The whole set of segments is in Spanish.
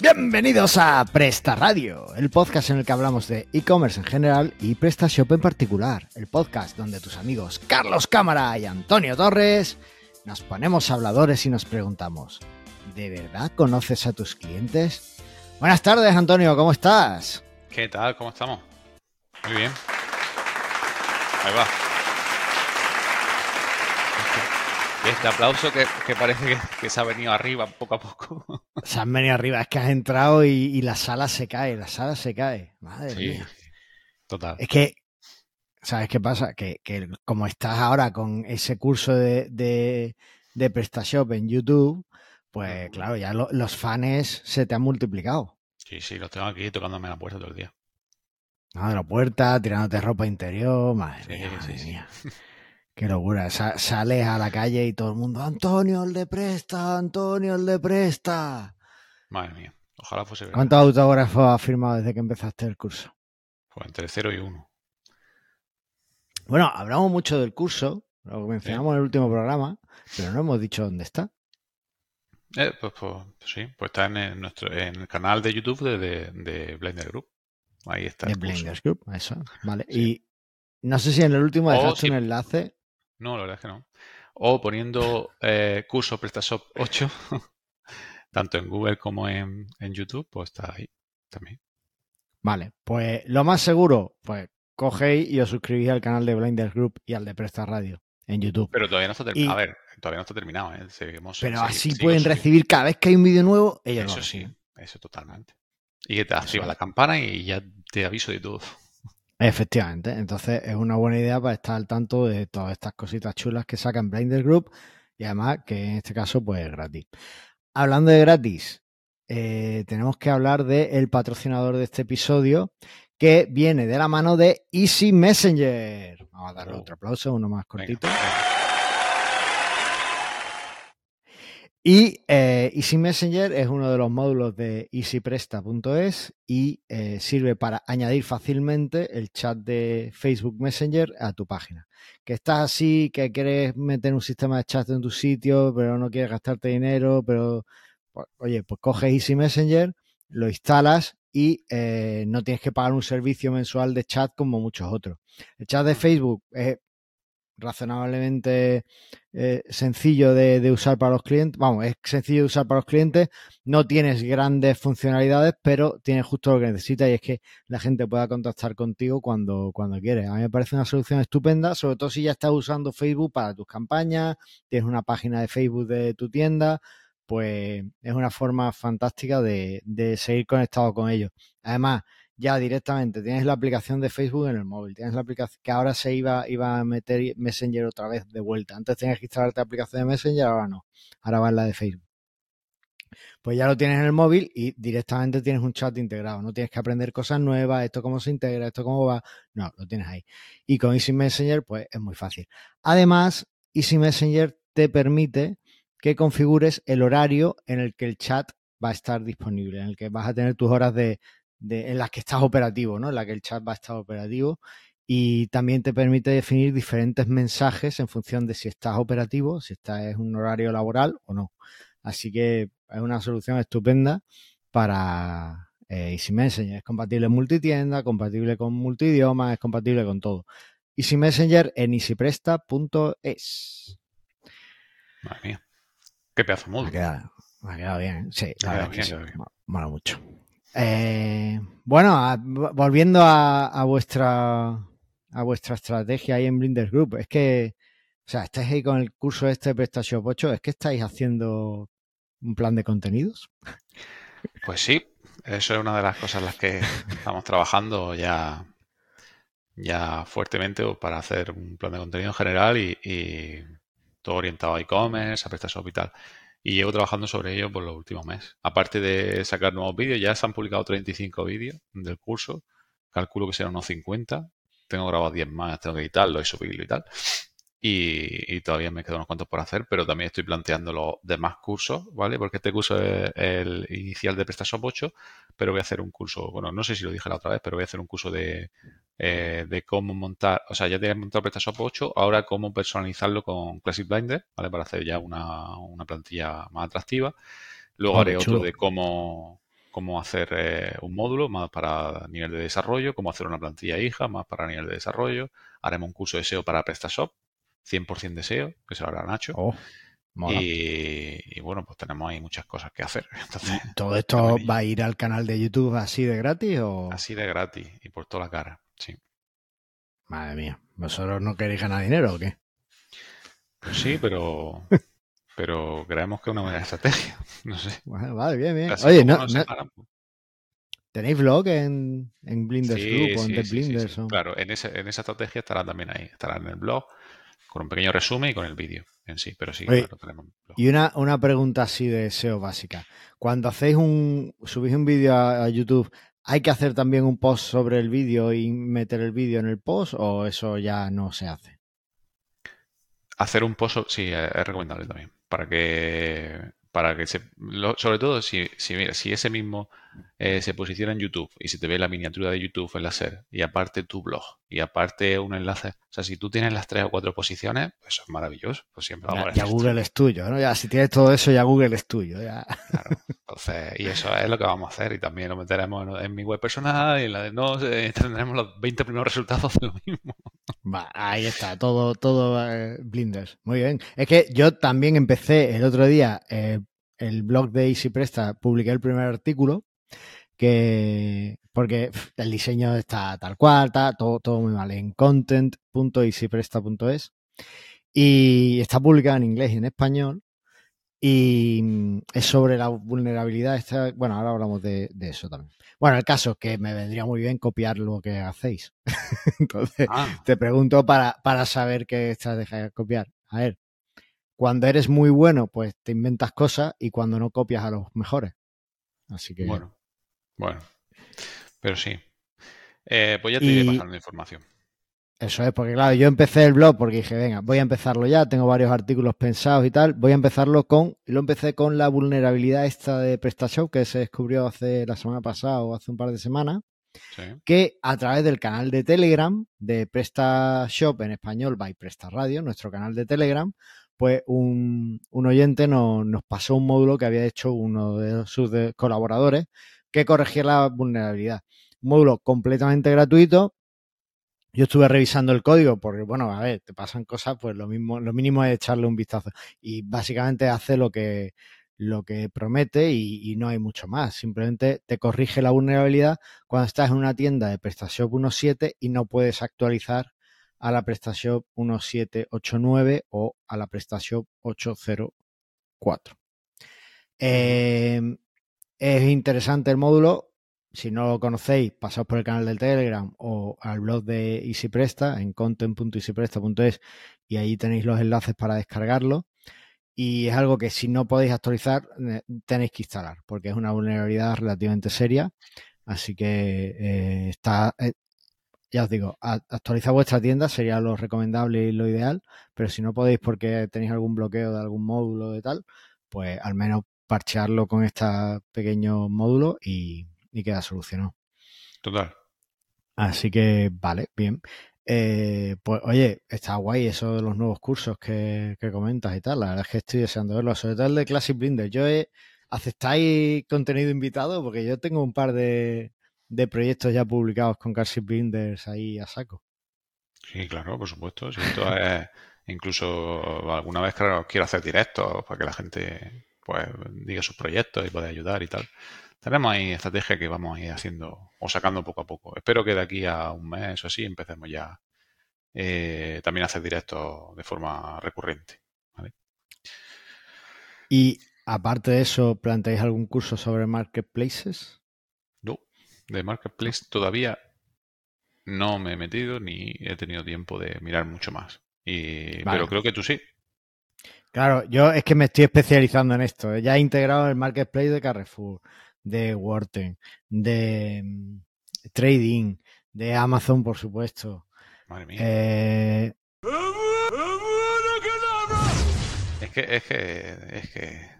Bienvenidos a Presta Radio, el podcast en el que hablamos de e-commerce en general y PrestaShop en particular, el podcast donde tus amigos Carlos Cámara y Antonio Torres nos ponemos habladores y nos preguntamos, ¿de verdad conoces a tus clientes? Buenas tardes, Antonio, ¿cómo estás? ¿Qué tal? ¿Cómo estamos? Muy bien. Ahí va. Este aplauso que, parece que, se ha venido arriba poco a poco. Se han venido arriba, es que has entrado y, la sala se cae, la sala se cae. Madre mía. Total. Es que, ¿sabes qué pasa? Que, como estás ahora con ese curso de, de, PrestaShop en YouTube, pues claro, ya los fans se te han multiplicado. Sí, sí, los tengo aquí tocándome la puerta todo el día. No, de la puerta, tirándote ropa interior, madre mía, madre mía. Qué locura. sales a la calle y todo el mundo, Antonio, el de presta, Antonio, el de presta. Madre mía, ojalá fuese verdad. ¿Cuántos autógrafos has firmado desde que empezaste el curso? Pues entre cero y uno. Bueno, hablamos mucho del curso, lo mencionamos en el último programa, pero no hemos dicho dónde está. Eh, pues, pues, sí, pues está en, nuestro, en el canal de YouTube de, de, Blender Group. Ahí está. De Blender Group, eso. Vale. Y no sé si en el último dejaste un enlace. No, la verdad es que no. O poniendo eh, curso PrestaShop 8, tanto en Google como en, YouTube, pues está ahí también. Vale, pues lo más seguro, pues cogéis y os suscribís al canal de Blinders Group y al de Presta Radio en YouTube. Pero todavía no está terminado. A ver, todavía no está terminado. ¿eh? pero así pueden recibir cada vez que hay un vídeo nuevo, ellos Eso sí, eso totalmente. Y que te activa la campana y ya te aviso de todo. Efectivamente, entonces es una buena idea para estar al tanto de todas estas cositas chulas que sacan Blinder Group y además que en este caso pues es gratis. Hablando de gratis, eh, tenemos que hablar del patrocinador de este episodio que viene de la mano de Easy Messenger. Vamos a darle oh. otro aplauso, uno más cortito. Y eh, Easy Messenger es uno de los módulos de easypresta.es y eh, sirve para añadir fácilmente el chat de Facebook Messenger a tu página. Que estás así, que quieres meter un sistema de chat en tu sitio, pero no quieres gastarte dinero, pero pues, oye, pues coges Easy Messenger, lo instalas y eh, no tienes que pagar un servicio mensual de chat como muchos otros. El chat de Facebook es razonablemente eh, sencillo de, usar para los clientes. Vamos, es sencillo de usar para los clientes. No tienes grandes funcionalidades, pero tienes justo lo que necesitas y es que la gente pueda contactar contigo cuando, cuando quiere. A mí me parece una solución estupenda, sobre todo si ya estás usando Facebook para tus campañas, tienes una página de Facebook de tu tienda, pues es una forma fantástica de, de seguir conectado con ellos. Además, ya directamente tienes la aplicación de Facebook en el móvil, tienes la aplicación que ahora se iba, iba a meter Messenger otra vez de vuelta. Antes tenías que instalarte la aplicación de Messenger, ahora no, ahora va en la de Facebook. Pues ya lo tienes en el móvil y directamente tienes un chat integrado. No tienes que aprender cosas nuevas, esto cómo se integra, esto cómo va. No, lo tienes ahí. Y con Easy Messenger, pues es muy fácil. Además, Easy Messenger te permite que configures el horario en el que el chat va a estar disponible, en el que vas a tener tus horas de, en las que estás operativo, ¿no? En la que el chat va a estar operativo y también te permite definir diferentes mensajes en función de si estás operativo, si estás en un horario laboral o no. Así que es una solución estupenda para eh, Easy Messenger. Es compatible en multitienda, compatible con multidioma, es compatible con todo. Easy Messenger en easypresta.es. Madre mía. Qué pedazo de Me ha quedado, bien. Sí, la Mola mucho. Eh, bueno, volviendo a, vuestra a vuestra estrategia ahí en Blinders Group, es que, o sea, estáis ahí con el curso este de PrestaShop 8, ¿es que estáis haciendo un plan de contenidos? Pues sí, eso es una de las cosas en las que estamos trabajando ya, ya fuertemente para hacer un plan de contenido en general y, y todo orientado a e-commerce, a PrestaShop y tal y llevo trabajando sobre ello por los últimos meses. Aparte de sacar nuevos vídeos, ya se han publicado 35 vídeos del curso, calculo que serán unos 50, tengo grabado 10 más, tengo que editarlo y subirlo y tal. Y, todavía me quedan unos cuantos por hacer, pero también estoy planteando los demás cursos, ¿vale? Porque este curso es el inicial de PrestaShop 8, pero voy a hacer un curso, bueno, no sé si lo dije la otra vez, pero voy a hacer un curso de, eh, de cómo montar, o sea, ya tenía montado PrestaShop 8, ahora cómo personalizarlo con Classic Blender, ¿vale? Para hacer ya una, plantilla más atractiva. Luego haré otro de cómo cómo hacer eh, un módulo más para nivel de desarrollo, cómo hacer una plantilla hija más para nivel de desarrollo. Haremos un curso de SEO para PrestaShop, 100% de SEO, que se lo hará Nacho. Oh, y, y bueno, pues tenemos ahí muchas cosas que hacer. Entonces, ¿Todo esto va a ir al canal de YouTube así de gratis o...? Así de gratis y por toda la cara, sí. Madre mía, ¿vosotros no queréis ganar dinero o qué? Pues sí, pero pero creemos que es una buena estrategia. No sé. Bueno, vale, bien, bien. Así Oye, no, no- separan, pues, ¿tenéis blog en, en Blinders sí, Group o en sí, The. Blinders? o- Claro, en, ese- en esa estrategia estará también ahí. Estará en el blog con un pequeño resumen y con el vídeo en sí. Pero sí, Oye, claro, tenemos. Y una, una pregunta así de SEO básica. Cuando hacéis un, subís un vídeo a, a YouTube, ¿hay que hacer también un post sobre el vídeo y meter el vídeo en el post o eso ya no se hace? Hacer un pozo, sí, es es recomendable también. Para que, para que se, lo- sobre todo si, si, mira, si ese mismo eh, se posiciona en YouTube y si te ve la miniatura de YouTube en la SER y aparte tu blog y aparte un enlace, o sea, si tú tienes las tres o cuatro posiciones, pues eso es maravilloso. Pues siempre vamos Ya, a ya Google es tuyo, ¿no? Ya si tienes todo eso, ya Google es tuyo. Ya. Claro. Entonces, y eso es lo que vamos a hacer. Y también lo meteremos en, en mi web personal y en la de no, eh, tendremos los 20 primeros resultados de lo mismo. Va, ahí está, todo, todo eh, Blinders. Muy bien. Es que yo también empecé el otro día eh, el blog de Easy Presta, publiqué el primer artículo que porque el diseño está tal cual, está todo, todo muy mal en content.easypresta.es y está publicado en inglés y en español y mm, es sobre la vulnerabilidad. Esta, bueno, ahora hablamos de, de eso también. Bueno, el caso es que me vendría muy bien copiar lo que hacéis. Entonces, Ah, te pregunto para, para saber qué estrategia de copiar. A ver, cuando eres muy bueno, pues te inventas cosas y cuando no copias a los mejores. Así que bueno, bueno. Pero sí. Eh, pues ya te iré Y- pasando información. eso es, porque claro, yo empecé el blog porque dije, venga, voy a empezarlo ya, tengo varios artículos pensados y tal, voy a empezarlo con, lo empecé con la vulnerabilidad esta de PrestaShop que se descubrió hace la semana pasada o hace un par de semanas, Sí. que a través del canal de Telegram de PrestaShop en español by Presta Radio, nuestro canal de Telegram, pues un, un oyente nos, nos pasó un módulo que había hecho uno de sus de- colaboradores que corregía la vulnerabilidad. Un módulo completamente gratuito. Yo estuve revisando el código porque, bueno, a ver, te pasan cosas, pues lo mismo, lo mínimo es echarle un vistazo. Y básicamente hace lo que, lo que promete y, y no hay mucho más. Simplemente te corrige la vulnerabilidad cuando estás en una tienda de PrestaShop 1.7 y no puedes actualizar a la PrestaShop 1.789 o a la PrestaShop 804. Eh, es interesante el módulo. Si no lo conocéis, pasaos por el canal del Telegram o al blog de EasyPresta en content.easypresta.es y ahí tenéis los enlaces para descargarlo. Y es algo que si no podéis actualizar, tenéis que instalar, porque es una vulnerabilidad relativamente seria. Así que eh, está, eh, ya os digo, actualizar vuestra tienda sería lo recomendable y lo ideal, pero si no podéis porque tenéis algún bloqueo de algún módulo de tal, pues al menos parchearlo con este pequeño módulo y, y queda solucionado. Total. Así que, vale, bien. Eh, pues oye, está guay eso de los nuevos cursos que, que comentas y tal. La verdad es que estoy deseando verlo, sobre todo el de Classic Blender. Yo he, ¿Aceptáis contenido invitado? Porque yo tengo un par de, de proyectos ya publicados con Classic Blinders ahí a saco. Sí, claro, por supuesto. Si esto es, incluso alguna vez claro, quiero hacer directos para que la gente pues diga sus proyectos y pueda ayudar y tal. Tenemos ahí estrategias que vamos a ir haciendo o sacando poco a poco. Espero que de aquí a un mes o así empecemos ya eh, también a hacer directos de forma recurrente. ¿vale? Y aparte de eso, ¿planteáis algún curso sobre marketplaces? No, de Marketplace todavía no me he metido ni he tenido tiempo de mirar mucho más. Y, Vale. Pero creo que tú sí. Claro, yo es que me estoy especializando en esto. Ya he integrado el marketplace de Carrefour, de Worten, de mm, Trading, de Amazon, por supuesto. Madre mía. Eh, Es que, es que, es que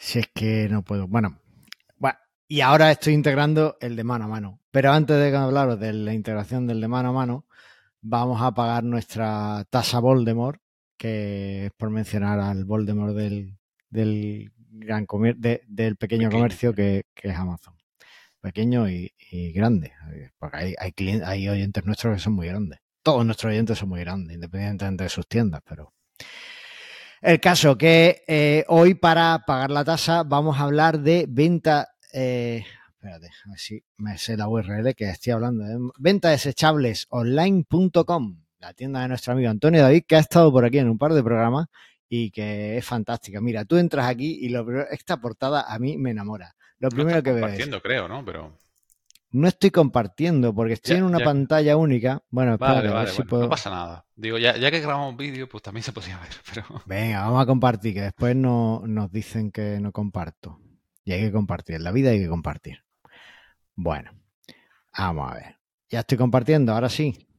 si es que no puedo. Bueno, bueno, y ahora estoy integrando el de mano a mano. Pero antes de hablaros de la integración del de mano a mano, vamos a pagar nuestra tasa Voldemort, que es por mencionar al Voldemort del, del gran del pequeño, comercio que, es Amazon. Pequeño y, grande. Porque hay, hay, hay oyentes nuestros que son muy grandes. Todos nuestros oyentes son muy grandes, independientemente de sus tiendas, pero... El caso que eh, hoy para pagar la tasa vamos a hablar de venta... Eh, espérate, a ver si me sé la URL que estoy hablando. de venta desechables online.com, la tienda de nuestro amigo Antonio David, que ha estado por aquí en un par de programas y que es fantástica. Mira, tú entras aquí y lo esta portada a mí me enamora. Lo primero que veo es... creo, ¿no? Pero... No estoy compartiendo porque estoy en una pantalla única. Bueno, espérate, a ver si puedo... No pasa nada. Digo, ya, que grabamos vídeo, pues también se podía ver. Pero... Venga, vamos a compartir, que después no, nos dicen que no comparto. Y hay que compartir. En la vida hay que compartir. Bueno, vamos a ver. Ya estoy compartiendo, ahora sí.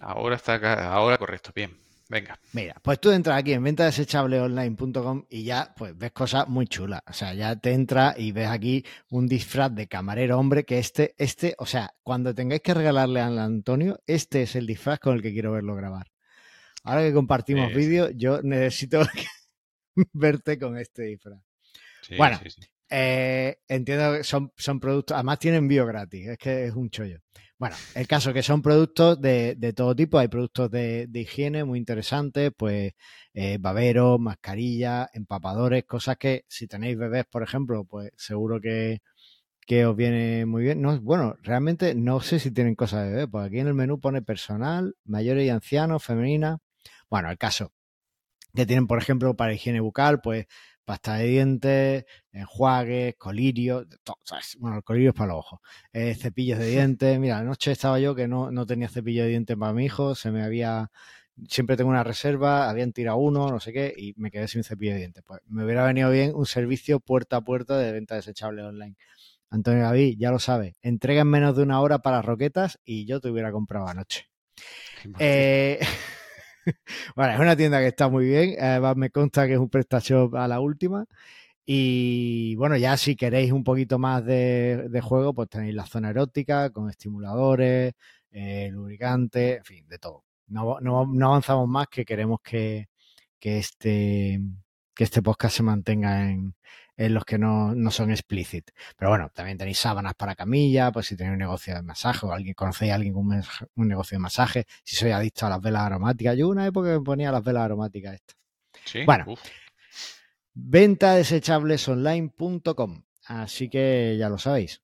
Ahora está acá, ahora correcto, bien. Venga. Mira, pues tú entras aquí en ventadesechableonline.com y ya pues ves cosas muy chulas. O sea, ya te entras y ves aquí un disfraz de camarero hombre que este, este, o sea, cuando tengáis que regalarle al Antonio, este es el disfraz con el que quiero verlo grabar. Ahora que compartimos vídeo, yo necesito verte con este disfraz. bueno, eh, entiendo que son, son productos, además tienen envío gratis, es que es un chollo. Bueno, el caso que son productos de, todo tipo, hay productos de, higiene muy interesantes, pues eh, baberos, mascarillas, empapadores, cosas que si tenéis bebés, por ejemplo, pues seguro que, os viene muy bien. No, bueno, realmente no sé si tienen cosas de bebé, porque aquí en el menú pone personal, mayores y ancianos, femenina. Bueno, el caso que tienen, por ejemplo, para higiene bucal, pues pasta de dientes, enjuagues, colirios, bueno, el colirio es para los ojos, eh, cepillos de dientes. Mira, anoche estaba yo que no, no tenía cepillo de dientes para mi hijo, se me había siempre tengo una reserva, habían tirado uno, no sé qué, y me quedé sin cepillo de dientes. Pues me hubiera venido bien un servicio puerta a puerta de venta desechable online. Antonio David, ya lo sabe, entrega en menos de una hora para roquetas y yo te hubiera comprado anoche. Eh, bueno, es una tienda que está muy bien. Me consta que es un PrestaShop a la última. Y bueno, ya si queréis un poquito más de, juego, pues tenéis la zona erótica con estimuladores, eh, lubricantes, en fin, de todo. No, avanzamos más que queremos que, que, este, que este podcast se mantenga en, en los que no, son explícit. Pero bueno, también tenéis sábanas para camilla, pues si tenéis un negocio de masaje o alguien conocéis a alguien con un, negocio de masaje, si sois adicto a las velas aromáticas. Yo una época me ponía las velas aromáticas estas. Sí. Bueno, ventadesechablesonline.com. Así que ya lo sabéis.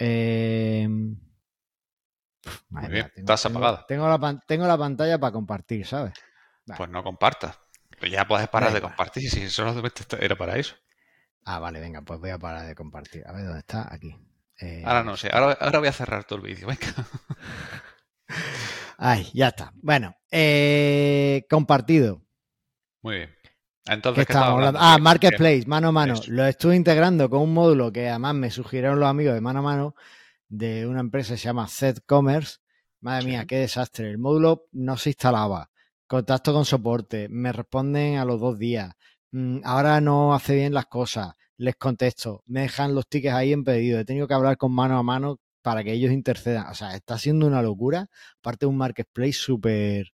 Eh, Muy bien, estás apagada. Tengo la, tengo la pantalla para compartir, ¿sabes? Pues no compartas. Pues ya puedes parar de compartir si solo era para eso. Ah, vale, venga, pues voy a parar de compartir. A ver dónde está, aquí. Eh, ahora no sé, ahora, voy a cerrar todo el vídeo, venga. Ay, ya está. Bueno, eh, compartido. Muy bien. Entonces, ¿qué estamos hablando? Ah, Marketplace, mano a mano. Lo estuve integrando con un módulo que además me sugirieron los amigos de mano a mano de una empresa que se llama Z Commerce. Madre mía, qué desastre. El módulo no se instalaba. Contacto con soporte. Me responden a los dos días. Mm, ahora no hace bien las cosas, les contesto, me dejan los tickets ahí en pedido, he tenido que hablar con mano a mano para que ellos intercedan. O sea, está siendo una locura, aparte de un marketplace súper,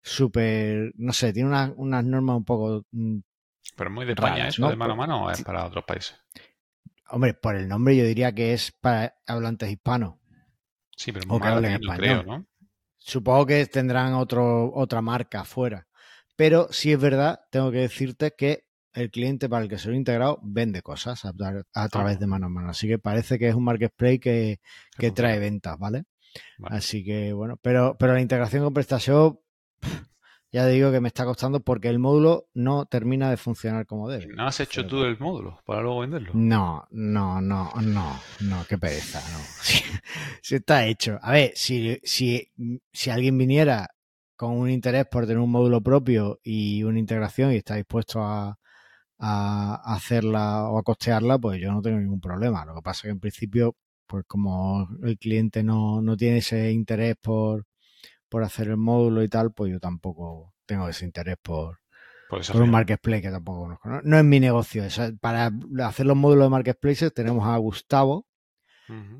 súper, no sé, tiene unas normas un poco... Mm, Pero muy de España eso, de mano a mano, o es para otros países. Hombre, por el nombre yo diría que es para hablantes hispanos. Sí, pero muy o español. Creo, ¿no? Supongo que tendrán otro, otra marca afuera. Pero si es verdad, tengo que decirte que el cliente para el que se lo he integrado vende cosas a, través de mano a mano. Así que parece que es un marketplace que, que trae ventas, ¿vale? Así que bueno, pero, pero la integración con PrestaShop, ya digo que me está costando porque el módulo no termina de funcionar como debe. ¿No has hecho tú el módulo para luego venderlo? No, no, no, no, no, qué pereza, no. Si, está hecho. A ver, si, si, si alguien viniera con un interés por tener un módulo propio y una integración y está dispuesto a, hacerla o a costearla, pues yo no tengo ningún problema. Lo que pasa es que en principio, pues como el cliente no, tiene ese interés por, por hacer el módulo y tal, pues yo tampoco tengo ese interés por, por, un marketplace que tampoco conozco. No, es mi negocio. para hacer los módulos de marketplaces tenemos a Gustavo,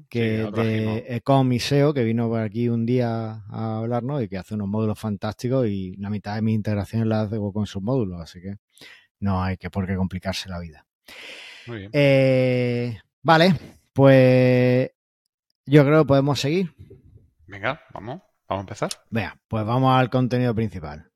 que de Ecom y SEO, que vino por aquí un día a hablarnos y que hace unos módulos fantásticos y la mitad de mi integración la hago con sus módulos, así que no hay que por qué complicarse la vida. Muy bien. Eh, vale, pues yo creo que podemos seguir. Venga, vamos, vamos a empezar. Venga, pues vamos al contenido principal.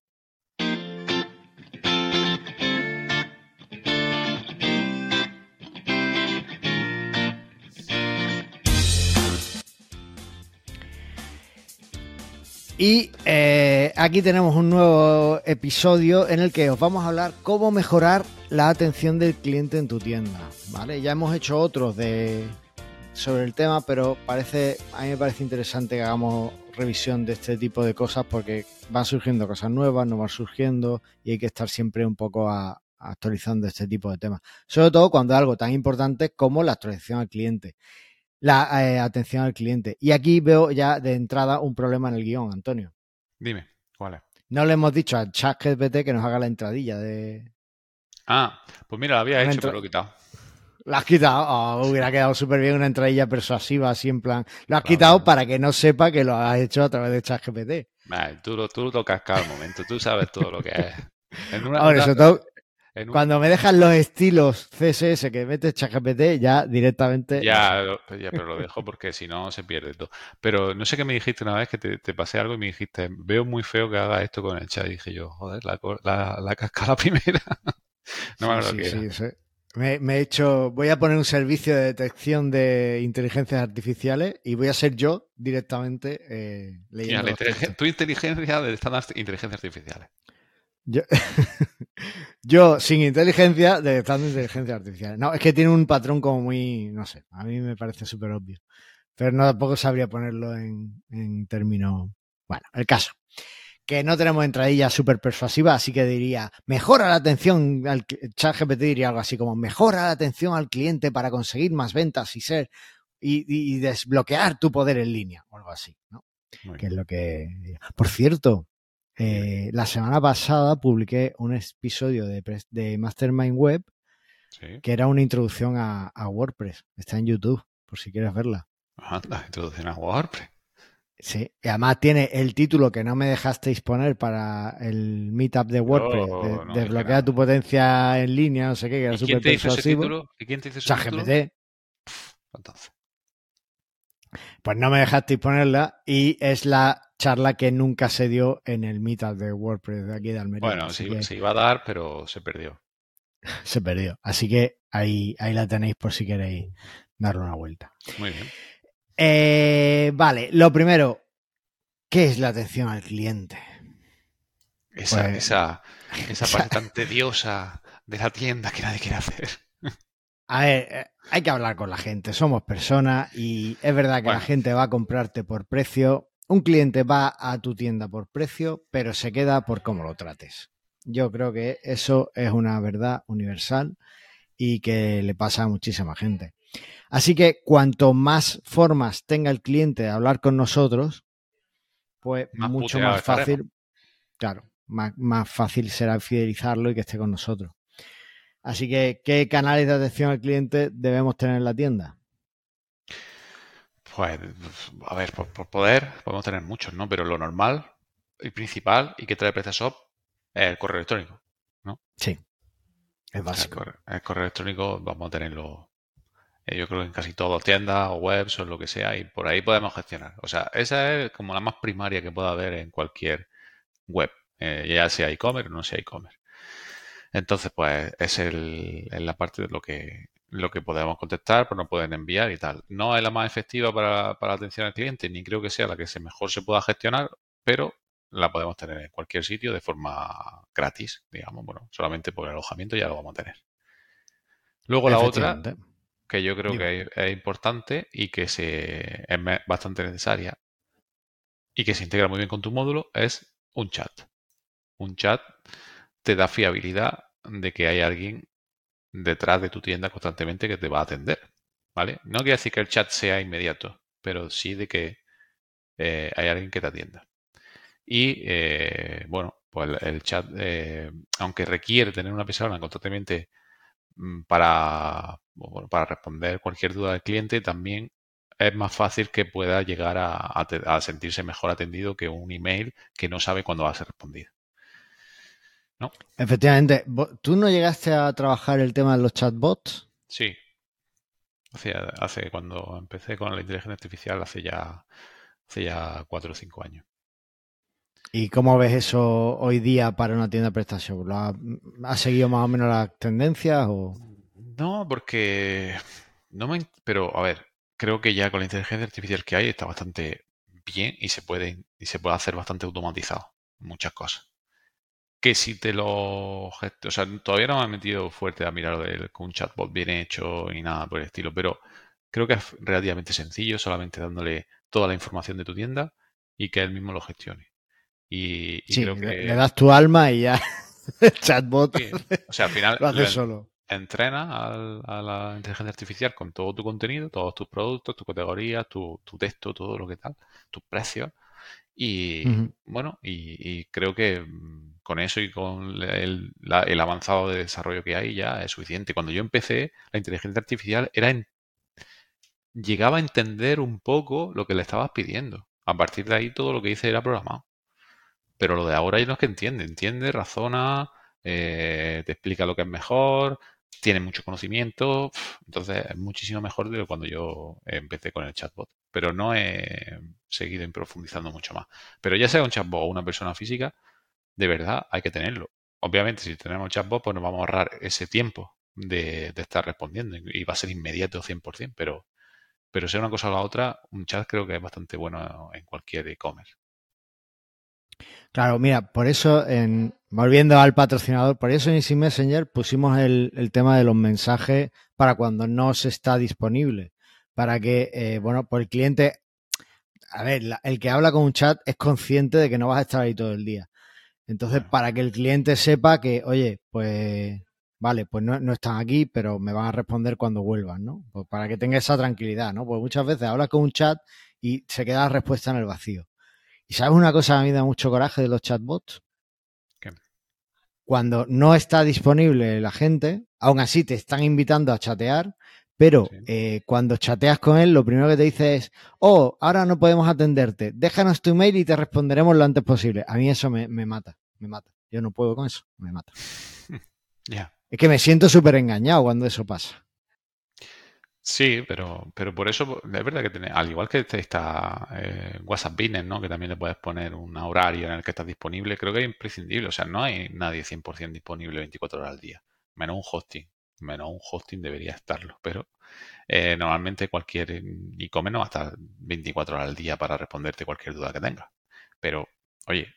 Y eh, aquí tenemos un nuevo episodio en el que os vamos a hablar cómo mejorar la atención del cliente en tu tienda. ¿Vale? Ya hemos hecho otros de sobre el tema, pero parece, a mí me parece interesante que hagamos revisión de este tipo de cosas porque van surgiendo cosas nuevas, no van surgiendo y hay que estar siempre un poco a- actualizando este tipo de temas. Sobre todo cuando es algo tan importante como la actualización al cliente, la eh, atención al cliente. Y aquí veo ya de entrada un problema en el guion, Antonio. Dime, ¿cuál es? No le hemos dicho a ChatGPT que nos haga la entradilla de... Ah, pues mira, lo había hecho, pero lo he quitado. Lo has quitado, Oh, hubiera quedado súper bien una entradilla persuasiva así en plan... Lo has Claro, quitado para que no sepa que lo has hecho a través de ChatGPT. Tú, lo, tú tocas cada momento, tú sabes todo lo que es. En una, Ahora, una- sobre todo, en un- cuando me dejan los estilos CSS que metes ChatGPT, ya directamente... Ya, ya, pero lo dejo porque si no se pierde todo. Pero no sé qué me dijiste una vez que te, te pasé algo y me dijiste, veo muy feo que haga esto con el chat. Y dije yo, joder, la, la, la casca la primera. No me acuerdo Sí, sí, sí. Me, me he hecho, voy a poner un servicio de detección de inteligencias artificiales y voy a ser yo directamente eh, Mira, leyendo. los inteligen- tu inteligencia de estándares de inteligencia artificiales. Yo, yo, sin inteligencia, detectando inteligencia artificial. No, es que tiene un patrón como muy, no sé, a mí me parece súper obvio. Pero no tampoco sabría ponerlo en, en términos. Bueno, el caso. Que no tenemos entradilla súper persuasiva, así que diría, mejora la atención al ChatGPT diría algo así como mejora la atención al cliente para conseguir más ventas y ser y, desbloquear tu poder en línea, o algo así, ¿no? Muy que es lo que. Por cierto, eh, la semana pasada publiqué un episodio de, Mastermind Web Sí. que era una introducción a, a WordPress. Está en YouTube, por si quieres verla. Anda, introducción a WordPress. Sí, y además tiene el título que no me dejasteis poner para el meetup de WordPress, No, de, no dije desbloquea tu potencia en línea, no sé qué, que era ¿Y quién súper te hizo ese persuasivo. título? ¿Y quién te hizo ese título? ChatGPT. Entonces, Pues no me dejasteis ponerla y es la charla que nunca se dio en el meetup de WordPress de aquí de Almería. bueno, que- se iba a dar, pero se perdió. se perdió. Así que ahí, ahí la tenéis por si queréis darle una vuelta. Muy bien. Eh, vale, lo primero, ¿qué es la atención al cliente? Esa, Pues- esa, esa parte tan tediosa de la tienda que nadie quiere hacer. A ver, eh, hay que hablar con la gente, somos personas y es verdad que Bueno. la gente va a comprarte por precio. Un cliente va a tu tienda por precio, pero se queda por cómo lo trates. Yo creo que eso es una verdad universal y que le pasa a muchísima gente. Así que cuanto más formas tenga el cliente de hablar con nosotros, pues Más mucho más fácil, claro, más, más fácil será fidelizarlo y que esté con nosotros. Así que, ¿qué canales de atención al cliente debemos tener en la tienda? Pues, a ver, por, por poder podemos tener muchos, ¿no? Pero lo normal y principal y que trae PrestaShop es el correo electrónico. Sí, es O sea, el, básico. correo, el correo electrónico vamos a tenerlo, eh, yo creo que en casi todas tiendas o webs o lo que sea, y por ahí podemos gestionar. O sea, esa es como la más primaria que pueda haber en cualquier web, eh, ya sea e-commerce o no sea e-commerce. Entonces, pues es, el, es la parte de lo que, lo que podemos contestar, pero no pueden enviar y tal. No es la más efectiva para, para la atención al cliente, ni creo que sea la que se mejor se pueda gestionar, pero la podemos tener en cualquier sitio de forma gratis, digamos. Bueno, solamente por el alojamiento ya lo vamos a tener. Luego la otra. Que yo creo que es, es importante y que se, es bastante necesaria y que se integra muy bien con tu módulo, es un chat. Un chat te da fiabilidad de que hay alguien detrás de tu tienda constantemente que te va a atender. ¿Vale? No quiere decir que el chat sea inmediato, pero sí de que eh, hay alguien que te atienda. Y eh, bueno, pues el, el chat, eh, aunque requiere tener una persona constantemente para, bueno, para responder cualquier duda del cliente, también es más fácil que pueda llegar a, a a sentirse mejor atendido que un email que no sabe cuándo va a ser respondido. ¿no? Efectivamente. ¿Tú no llegaste a trabajar el tema de los chatbots? Sí. Hace, hace cuando empecé con la inteligencia artificial, hace ya, hace ya cuatro o cinco años. ¿Y cómo ves eso hoy día para una tienda de prestación? ¿Lo ha, seguido más o menos las tendencias? O? No, porque no me, pero a ver, creo que ya con la inteligencia artificial que hay está bastante bien y se puede y se puede hacer bastante automatizado muchas cosas. Que si te lo, o sea, todavía no me he metido fuerte a mirar con un chatbot bien hecho y nada por el estilo, pero creo que es relativamente sencillo, solamente dándole toda la información de tu tienda y que él mismo lo gestione. Y, creo que... le das tu alma y ya el chatbot o sea, al final lo hace solo. Entrena a la inteligencia artificial con todo tu contenido, todos tus productos, tu categorías, tu, texto, todo lo que tal, tus precios. Y bueno, y, creo que mm, con eso y con el, el, avanzado de desarrollo que hay ya es suficiente. Cuando yo empecé, la inteligencia artificial era llegaba a entender un poco lo que le estabas pidiendo. A partir de ahí todo lo que hice era programado. Pero lo de ahora no es que entiende, entiende, razona, eh, te explica lo que es mejor, tiene mucho conocimiento, entonces es muchísimo mejor de cuando yo empecé con el chatbot. Pero no he seguido profundizando mucho más. Pero ya sea un chatbot o una persona física, de verdad hay que tenerlo. Obviamente, si tenemos chatbot, pues nos vamos a ahorrar ese tiempo de, estar respondiendo y va a ser inmediato 100%, pero, pero sea una cosa o la otra, un chat creo que es bastante bueno en cualquier e-commerce. Claro, mira, por eso, en, volviendo al patrocinador, por eso en Easy Messenger pusimos el, tema de los mensajes para cuando no se está disponible. Para que, eh, bueno, por el cliente, a ver, el que habla con un chat es consciente de que no vas a estar ahí todo el día. Entonces, para que el cliente sepa que, oye, pues, vale, pues no, no están aquí, pero me van a responder cuando vuelvan, ¿no? Pues para que tenga esa tranquilidad, ¿no? Porque muchas veces hablas con un chat y se queda la respuesta en el vacío. ¿Y sabes una cosa que a mí me da mucho coraje de los chatbots? Cuando no está disponible la gente, aún así te están invitando a chatear, pero eh, cuando chateas con él, lo primero que te dice es, oh, ahora no podemos atenderte, déjanos tu email y te responderemos lo antes posible. A mí eso me, mata, me mata. Yo no puedo con eso, me mata. Es que me siento súper engañado cuando eso pasa. Sí, pero, pero por eso es verdad que tiene, al igual que está eh, WhatsApp Business, ¿no? Que también le puedes poner un horario en el que estás disponible, creo que es imprescindible. O sea, no hay nadie 100% disponible 24 horas al día, menos un hosting. Menos un hosting debería estarlo, pero eh, normalmente cualquier e-commerce no va a estar 24 horas al día para responderte cualquier duda que tengas. Pero, oye,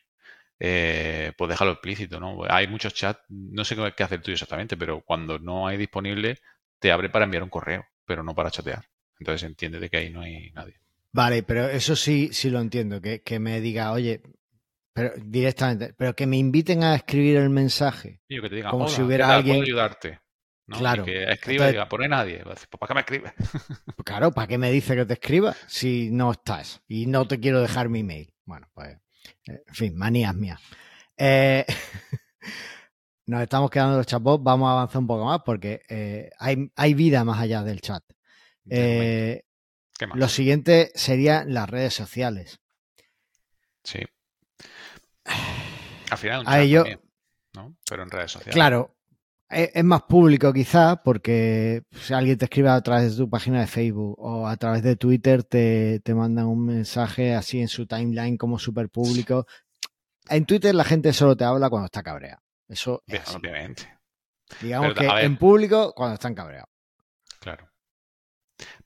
eh, pues déjalo explícito, ¿no? Hay muchos chats, no sé qué hacer tú exactamente, pero cuando no hay disponible, te abre para enviar un correo pero no para chatear. Entonces entiende de que ahí no hay nadie. Vale, pero eso sí, sí lo entiendo, que, me diga, oye, pero directamente, pero que me inviten a escribir el mensaje. que te diga, como si hubiera alguien. Puedo ayudarte. Claro. que escriba y diga, pone nadie. Pues ¿para qué me escribe? Pues claro, ¿para qué me dice que te escriba si no estás? Y no te quiero dejar mi email. Bueno, pues, en fin, manías mías. Eh, nos estamos quedando los chatbots, vamos a avanzar un poco más porque eh, hay, vida más allá del chat. Eh, lo siguiente serían las redes sociales. Sí. Al final un chat también, ¿no? Pero en redes sociales. Claro, e, es, más público quizá porque si alguien te escribe a través de tu página de Facebook o a través de Twitter te, te mandan un mensaje así en su timeline como súper público. En Twitter la gente solo te habla cuando está cabrea. Eso es obviamente. Digamos que en público cuando están cabreados. Claro.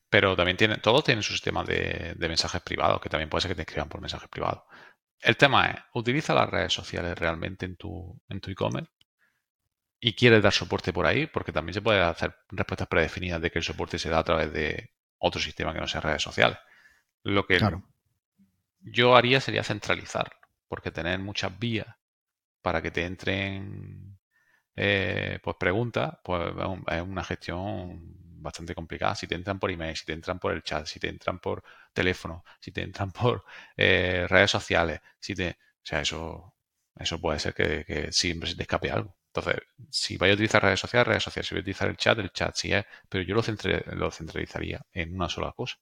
Pero también tienen, todos tienen su sistema de, mensajes privados, que también puede ser que te escriban por mensajes privados. El tema es, utiliza las redes sociales realmente en tu en tu e-commerce y quieres dar soporte por ahí, porque también se puede hacer respuestas predefinidas de que el soporte se da a través de otro sistema que no sea redes sociales. Lo que yo haría sería centralizar, porque tener muchas vías para que te entren eh, pues preguntas, pues es una gestión bastante complicada. Si te entran por email, si te entran por el chat, si te entran por teléfono, si te entran por eh, redes sociales, si te, o sea, eso, eso puede ser que, siempre se te escape algo. Entonces, si vais a utilizar redes sociales, redes sociales, si vais a utilizar el chat, el chat sí es, pero yo lo, lo centralizaría en una sola cosa.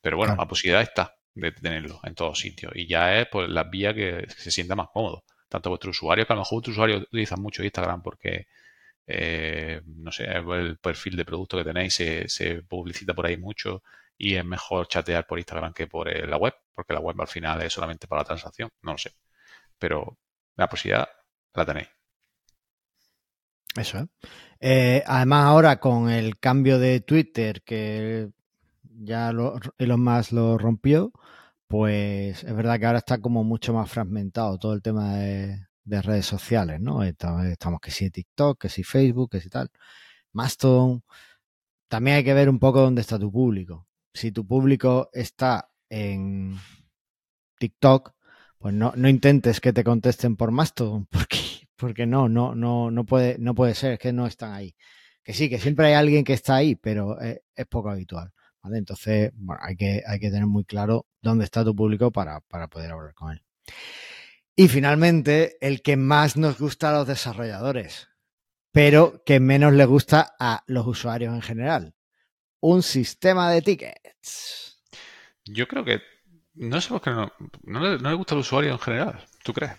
Pero bueno, la posibilidad está de tenerlo en todos sitios y ya es por pues, la vía que se sienta más cómodo tanto vuestro usuario, que a lo mejor vuestro usuario utiliza mucho Instagram porque, eh, no sé, el perfil de producto que tenéis se, publicita por ahí mucho y es mejor chatear por Instagram que por la web, porque la web al final es solamente para la transacción, no lo sé. Pero la posibilidad la tenéis. Eso, ¿eh? además, ahora con el cambio de Twitter, que ya lo, Elon Musk lo rompió, pues es verdad que ahora está como mucho más fragmentado todo el tema de, redes sociales, ¿no? Estamos, que si TikTok, que si Facebook, que si tal. Mastodon. También hay que ver un poco dónde está tu público. Si tu público está en TikTok, pues no, no intentes que te contesten por Mastodon, porque porque no, no, no, no puede, no puede ser, es que no están ahí. Que sí, que siempre hay alguien que está ahí, pero es, poco habitual. Entonces, bueno, hay que, tener muy claro dónde está tu público para, para poder hablar con él. Y finalmente, el que más nos gusta a los desarrolladores, pero que menos le gusta a los usuarios en general. Un sistema de tickets. Yo creo que no sé por qué no, no, le, no le gusta al usuario en general. ¿Tú crees?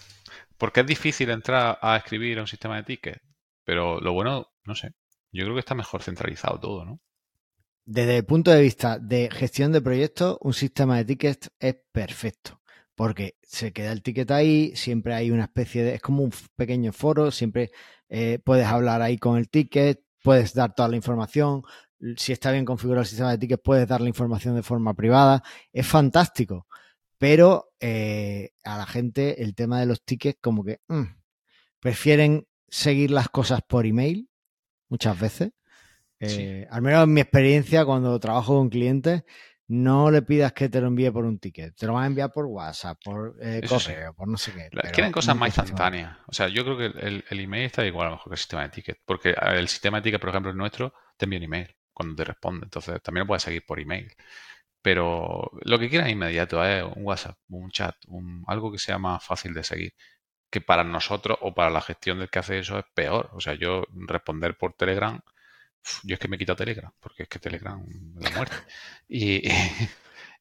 Porque es difícil entrar a escribir a un sistema de tickets. Pero lo bueno, no sé. Yo creo que está mejor centralizado todo, ¿no? Desde el punto de vista de gestión de proyectos, un sistema de tickets es perfecto. Porque se queda el ticket ahí, siempre hay una especie de. Es como un pequeño foro, siempre eh, puedes hablar ahí con el ticket, puedes dar toda la información. Si está bien configurado el sistema de tickets, puedes dar la información de forma privada. Es fantástico pero eh, a la gente el tema de los tickets como que mm, prefieren seguir las cosas por email muchas veces. Eh, al menos en mi experiencia cuando trabajo con clientes, no le pidas que te lo envíe por un ticket. Te lo van a enviar por WhatsApp, por eh, correo, por no sé qué. Quieren cosas más instantáneas. O sea, yo creo que el, el, email está igual a lo mejor que el sistema de ticket. Porque el sistema de ticket, por ejemplo, el nuestro, te envía un email cuando te responde. Entonces, también lo puedes seguir por email. Pero lo que quieran inmediato es un WhatsApp, un chat, un, algo que sea más fácil de seguir. Que para nosotros o para la gestión del que hace eso es peor. O sea, yo responder por Telegram, yo es que me quito Telegram, porque es que Telegram la muerte. Y,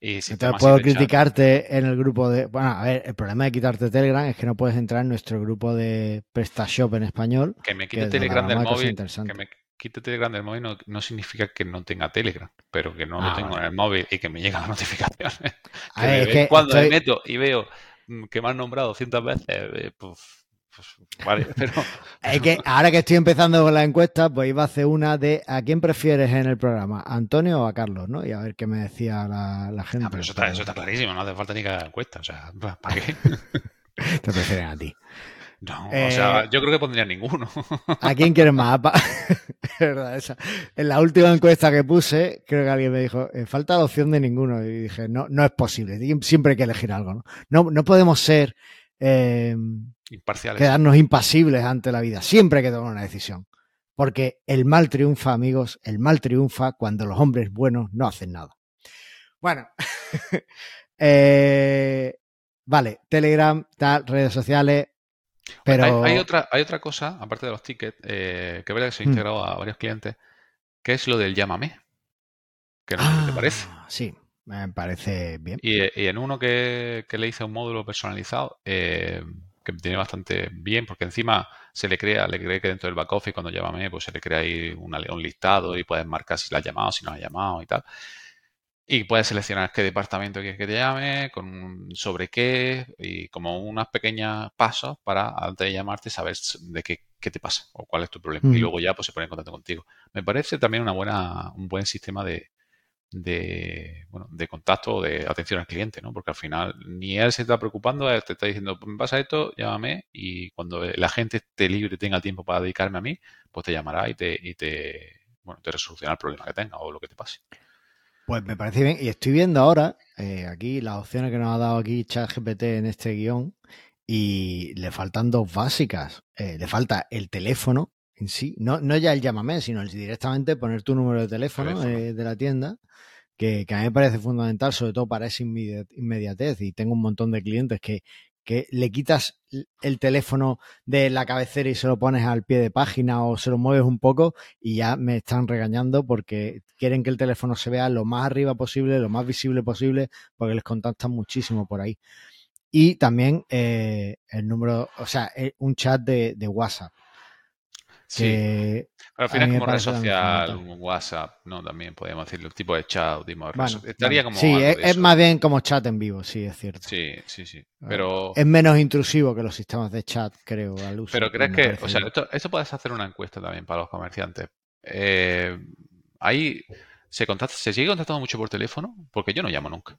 y si Entonces puedo criticarte en el grupo de. Bueno, a ver, el problema de quitarte Telegram es que no puedes entrar en nuestro grupo de PrestaShop en español. Que me quite Telegram del móvil. Que me, quite Telegram del móvil no, significa que no tenga Telegram, pero que no lo ah, tengo en el móvil y que me llegan las notificaciones. cuando me meto y veo mm, que me han nombrado cientos veces, eh, pues, pues, vale, pero... Es que ahora que estoy empezando con la encuesta, pues iba a hacer una de ¿a quién prefieres en el programa? ¿Antonio o a Carlos? ¿no? Y a ver qué me decía la, gente. Ah, pero eso está, clarísimo, no hace falta ni que haga encuesta, o sea, ¿para qué? Te prefieren a ti. No, o sea, eh, yo creo que pondría ninguno. ¿A quién quieres más? verdad, esa. En la última encuesta que puse, creo que alguien me dijo, eh, falta adopción de ninguno. Y dije, no, no es posible. Siempre hay que elegir algo, ¿no? No, no podemos ser eh, imparciales. Quedarnos impasibles ante la vida. Siempre hay que tomar una decisión. Porque el mal triunfa, amigos, el mal triunfa cuando los hombres buenos no hacen nada. Bueno, vale, Telegram, tal, redes sociales, pero... Hay, otra, hay otra cosa, aparte de los tickets, eh, que es verdad que se ha mm. integrado a varios clientes, que es lo del llámame. Que no te parece. Ah, sí, me parece bien. Y, en uno que, le hice un módulo personalizado, eh, que tiene bastante bien, porque encima se le crea, le cree que dentro del back office cuando llámame, pues se le crea ahí un listado y puedes marcar si la has llamado, si no la has llamado y tal. Y puedes seleccionar qué departamento quieres que te llame, con sobre qué, y como unos pequeños pasos para antes de llamarte saber de qué, qué te pasa o cuál es tu problema. Y mm. luego ya pues se pone en contacto contigo. Me parece también una buena, un buen sistema de, de, bueno, de contacto o de atención al cliente, ¿no? Porque al final ni él se está preocupando, él te está diciendo, me pasa esto, llámame, y cuando la gente esté libre tenga tiempo para dedicarme a mí, pues te llamará y te, y te, bueno, te resolucionará el problema que tenga o lo que te pase. Pues me parece bien. Y estoy viendo ahora eh, aquí las opciones que nos ha dado aquí ChatGPT en este guion y le faltan dos básicas. Eh, le falta el teléfono en sí, no, no ya el llámame, sino directamente poner tu número de teléfono, eh, de la tienda, que, que, a mí me parece fundamental, sobre todo para esa inmediatez. Y tengo un montón de clientes que, que le quitas el teléfono de la cabecera y se lo pones al pie de página o se lo mueves un poco y ya me están regañando porque quieren que el teléfono se vea lo más arriba posible, lo más visible posible, porque les contactan muchísimo por ahí. y también eh, el número, o sea, eh, un chat de, de WhatsApp. Sí. que Pero al final es como red social, un WhatsApp, ¿no? También podríamos decirlo, tipo de chat, tipo de Bueno. Estaría bueno, como sí, es, más bien como chat en vivo, sí, es cierto. Sí, sí, sí. Ah, Pero, Es menos intrusivo que los sistemas de chat, creo, al uso. pero crees que, o sea, esto, esto puedes hacer una encuesta también para los comerciantes. Eh, ahí se contacta, se sigue contactando mucho por teléfono, porque yo no llamo nunca.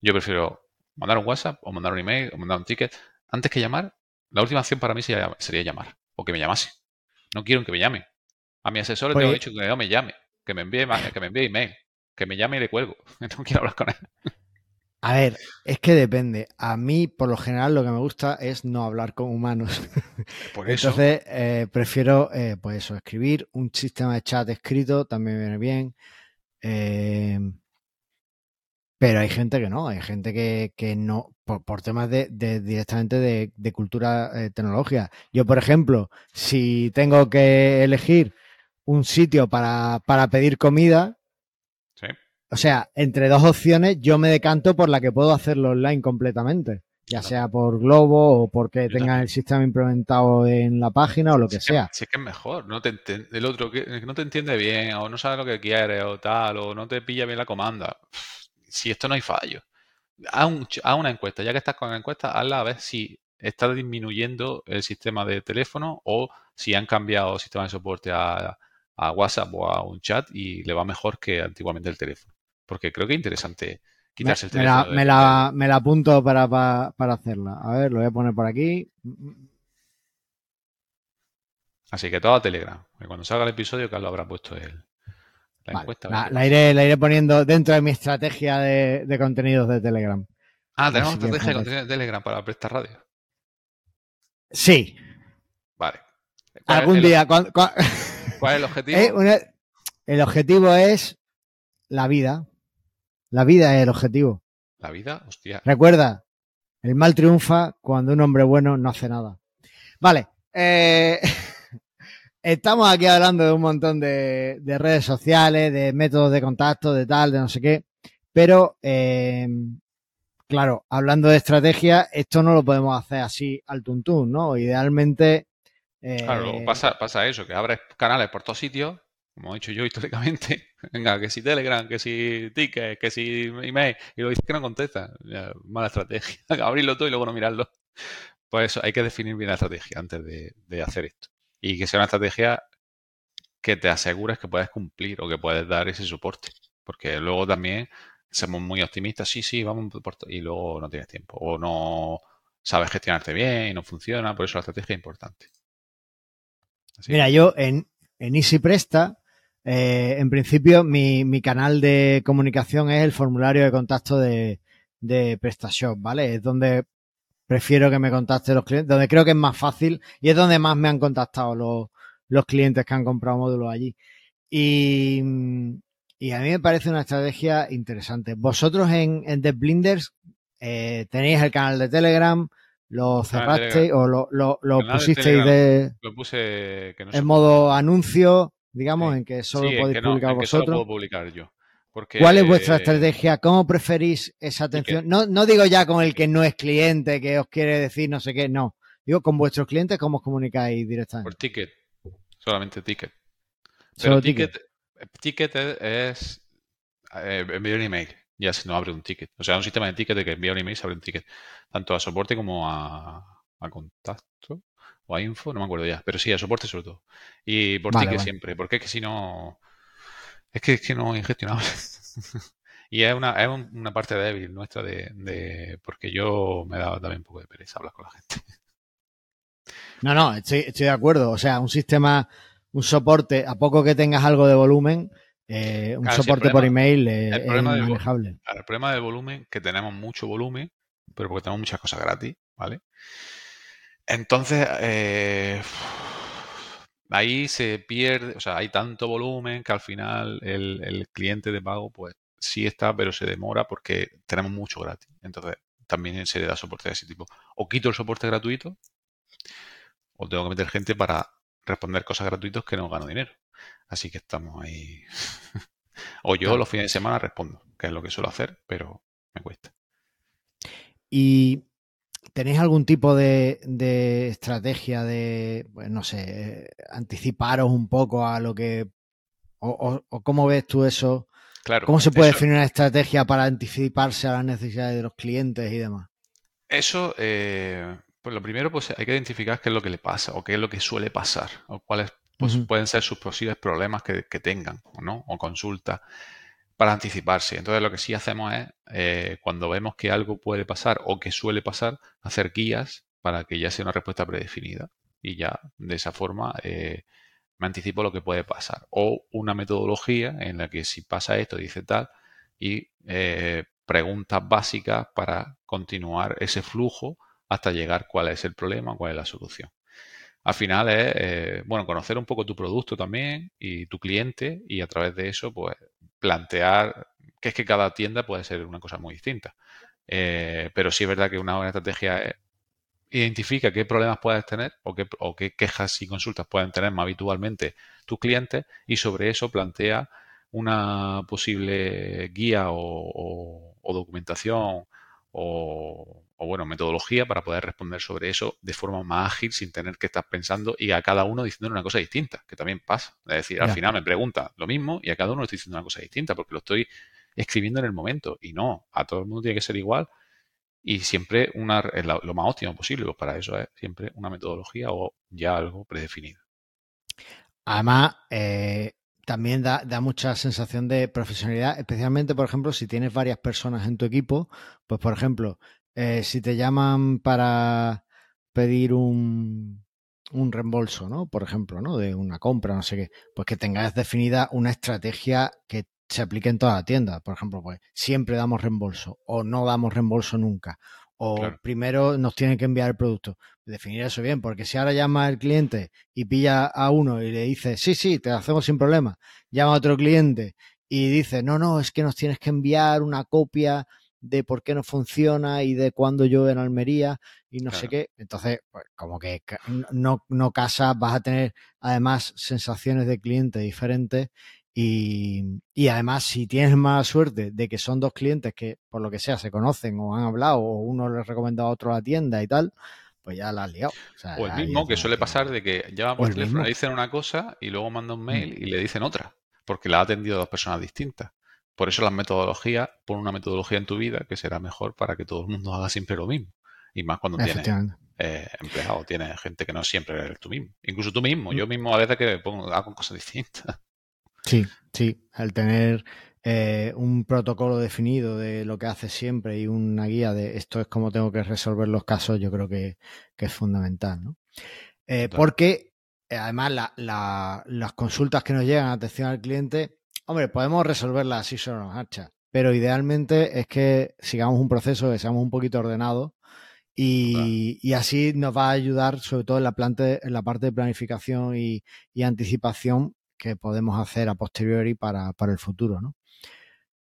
Yo prefiero mandar un WhatsApp o mandar un email o mandar un ticket. Antes que llamar, la última opción para mí sería, sería llamar o que me llamase. No quiero que me llame. A mi asesor le tengo Pues- dicho que no me llame, que me envíe, que me envíe email, que me llame y le cuelgo. No quiero hablar con él. A ver, es que depende. A mí, por lo general, lo que me gusta es no hablar con humanos. Por eso, Entonces, eh, prefiero, eh, pues eso, escribir. Un sistema de chat escrito también viene bien. Eh, pero hay gente que no, hay gente que, que no, por, por temas de, de- directamente de, de cultura eh, tecnológica. Yo, por ejemplo, si tengo que elegir un sitio para, para pedir comida, sí. o sea, entre dos opciones, yo me decanto por la que puedo hacerlo online completamente. Ya Claro. sea por Globo o porque Yo tengan también. el sistema implementado en la página o lo que Si es que- sea. si es que es mejor, no te el otro que no te entiende bien, o no sabe lo que quiere, o tal, o no te pilla bien la comanda. Si esto no hay fallo. Haz, un ch- haz una encuesta, ya que estás con la encuesta, hazla a ver si está disminuyendo el sistema de teléfono o si han cambiado el sistema de soporte a, a WhatsApp o a un chat y le va mejor que antiguamente el teléfono. Porque creo que es interesante Me, quitarse el teléfono. me, la, me la apunto para, para, para hacerla. A ver, lo voy a poner por aquí. Así que todo a Telegram. que cuando salga el episodio, Carlos habrá puesto el, la Vale, encuesta. iré, la iré poniendo dentro de mi estrategia de, de contenidos de Telegram. Ah, tenemos estrategia de joder. contenido de Telegram para prestar radio. Sí, Vale. ¿Cuál es algún el- día. ¿Cuál es el objetivo? Eh, una- el objetivo es la vida. La vida es el objetivo. La vida, hostia. Recuerda, el mal triunfa cuando un hombre bueno no hace nada. Vale. eh, estamos aquí hablando de un montón de, de redes sociales, de métodos de contacto, de tal, de no sé qué. Pero, eh, claro, hablando de estrategia, esto no lo podemos hacer así al tuntún, ¿no? Idealmente. eh, Claro, pasa, eso, que abres canales por todos sitios, como he dicho yo históricamente. Venga, que si Telegram, que si Ticket, que si email, y luego dices que no contesta. Mala estrategia. Abrirlo todo y luego no mirarlo. Pues eso, hay que definir bien la estrategia antes de hacer esto. Y que sea una estrategia que te asegures que puedes cumplir o que puedes dar ese soporte. Porque luego también somos muy optimistas, sí, sí, vamos por y luego no tienes tiempo. O no sabes gestionarte bien y no funciona, por eso la estrategia es importante. Así Mira, yo en, en Easy Presta, eh, en principio, mi, mi canal de comunicación es el formulario de contacto de, de PrestaShop, ¿vale? Es donde prefiero que me contacten los clientes, donde creo que es más fácil y es donde más me han contactado los, los clientes que han comprado módulos allí. Y, y a mí me parece una estrategia interesante. Vosotros en, en The Blinders eh, tenéis el canal de Telegram, lo de cerrasteis o lo, lo, lo de pusisteis Telegram de, Lo puse que no en modo anuncio, digamos, Sí. en que solo Sí, podéis que no, publicar en que solo vosotros. puedo publicar yo. Porque, ¿Cuál es vuestra estrategia? ¿Cómo preferís esa atención? No, no digo ya con el que no es cliente, que os quiere decir no sé qué, no. Digo con vuestros clientes, ¿cómo os comunicáis Por directamente? ticket. Solamente ticket. Solo Pero ticket, ticket es, es, eh, enviar un email. Ya si no abre un ticket. O sea, un sistema de ticket de que envía un email se abre un ticket. Tanto a soporte como a, a contacto o a info, no me acuerdo ya. Pero sí, a soporte sobre todo. Y por Vale, ticket vale. siempre. Porque es que si no. Es que, es que no es ingestionable. y es una, es un- una parte débil nuestra de, de- Porque yo me daba también un poco de pereza hablar con la gente. No, no, estoy, estoy de acuerdo. O sea, un sistema, un soporte, a poco que tengas algo de volumen, eh, un Claro, soporte por email eh, el es manejable. Claro, el problema del volumen, que tenemos mucho volumen, pero porque tenemos muchas cosas gratis, ¿vale? Entonces, eh, ahí se pierde, o sea, hay tanto volumen que al final el, el cliente de pago, pues sí está, pero se demora porque tenemos mucho gratis. Entonces, también se le da soporte de ese tipo. O quito el soporte gratuito, o tengo que meter gente para responder cosas gratuitas que no gano dinero. Así que estamos ahí. o yo Claro. los fines de semana respondo, que es lo que suelo hacer, pero me cuesta. ¿Y tenéis algún tipo de, estrategia de, pues no sé, anticiparos un poco a lo que... o, cómo ves tú eso? Claro, ¿Cómo se puede definir una estrategia para anticiparse a las necesidades de los clientes y demás? Eso, eh, pues lo primero, pues hay que identificar qué es lo que le pasa o qué es lo que suele pasar o cuáles pues, pueden ser sus posibles problemas que, tengan ¿no? o consultas para anticiparse. Entonces lo que sí hacemos es, eh, cuando vemos que algo puede pasar o que suele pasar, hacer guías para que ya sea una respuesta predefinida y ya de esa forma eh, me anticipo lo que puede pasar. O una metodología en la que si pasa esto, dice tal, y preguntas básicas para continuar ese flujo hasta llegar cuál es el problema, cuál es la solución. Al final es, eh, bueno, conocer un poco tu producto también y tu cliente y a través de eso, pues, plantear que es que cada tienda puede ser una cosa muy distinta. Eh, pero sí es verdad que una buena estrategia es identifica qué problemas puedes tener o qué, quejas y consultas pueden tener más habitualmente tus clientes y sobre eso plantea una posible guía o o documentación o, bueno, metodología para poder responder sobre eso de forma más ágil sin tener que estar pensando y a cada uno diciendo una cosa distinta, que también pasa. Es decir, al final me pregunta lo mismo y a cada uno estoy diciendo una cosa distinta porque lo estoy escribiendo en el momento y no, a todo el mundo tiene que ser igual y siempre una, lo más óptimo posible, pues para eso es siempre una metodología o ya algo predefinido. Además, eh, también da, mucha sensación de profesionalidad, especialmente, por ejemplo, si tienes varias personas en tu equipo, pues, por ejemplo, eh, si te llaman para pedir un, un reembolso, ¿no? Por ejemplo, ¿no? De una compra, no sé qué, pues que tengas definida una estrategia que se aplique en toda la tienda. Por ejemplo, pues siempre damos reembolso o no damos reembolso nunca. O primero nos tienen que enviar el producto definir eso bien, porque si ahora llama el cliente y pilla a uno y le dice, sí, sí, te hacemos sin problema, llama a otro cliente y dice, no, no, es que nos tienes que enviar una copia de por qué no funciona y de cuándo yo en Almería y no sé qué. Entonces, pues como que no, no casa, vas a tener además sensaciones de cliente diferentes y, y, además, si tienes mala suerte de que son dos clientes que, por lo que sea, se conocen o han hablado o uno les recomendado a otro la tienda y tal, pues ya la has liado. O, el mismo que suele pasar de que llama por teléfono, le dicen una cosa y luego manda un mm. mail y le dicen otra, porque la ha atendido dos personas distintas. Por eso las metodologías, pon una metodología en tu vida que será mejor para que todo el mundo haga siempre lo mismo. Y más cuando tienes eh, empleado, tienes gente que no siempre eres tú mismo. Incluso tú mismo. Mm. Yo mismo a veces que pongo, hago cosas distintas. Sí, sí. Al tener eh, un protocolo definido de lo que hace siempre y una guía de esto es como tengo que resolver los casos, yo creo que, es fundamental. ¿no? Eh, porque eh, además las consultas que nos llegan a atención al cliente, hombre, podemos resolverlas así sobre nos marcha, pero idealmente es que sigamos un proceso, que seamos un poquito ordenados y, así nos va a ayudar, sobre todo en la, en la parte de planificación y, anticipación que podemos hacer a posteriori para, para el futuro, ¿no?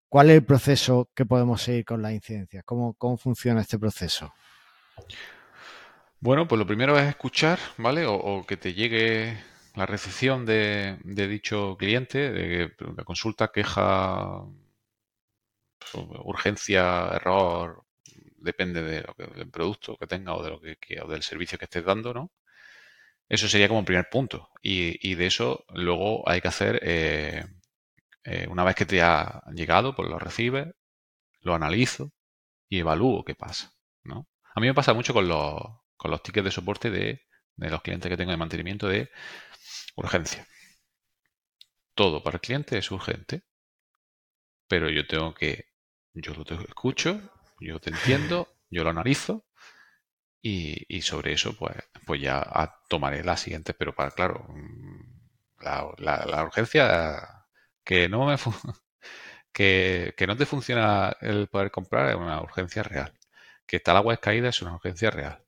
¿Cuál es el proceso que podemos seguir con las incidencias? ¿Cómo, cómo funciona este proceso? Bueno, pues lo primero es escuchar, ¿vale? O, que te llegue la recepción de, dicho cliente, de la consulta, queja, urgencia, error, depende de del producto que tenga o de lo que, o del servicio que estés dando, ¿no? Eso sería como el primer punto. Y, de eso luego hay que hacer eh, eh, una vez que te ha llegado, pues lo recibes, lo analizo y evalúo qué pasa. ¿no? A mí me pasa mucho con los, con los tickets de soporte de, los clientes que tengo de mantenimiento de urgencia. Todo para el cliente es urgente, pero yo tengo que, yo lo escucho, yo te entiendo, yo lo analizo y, sobre eso pues, pues ya tomaré la siguiente, pero para, claro, mm, la, urgencia que no me que, no te funciona el poder comprar es una urgencia real. Que está la web caída es una urgencia real.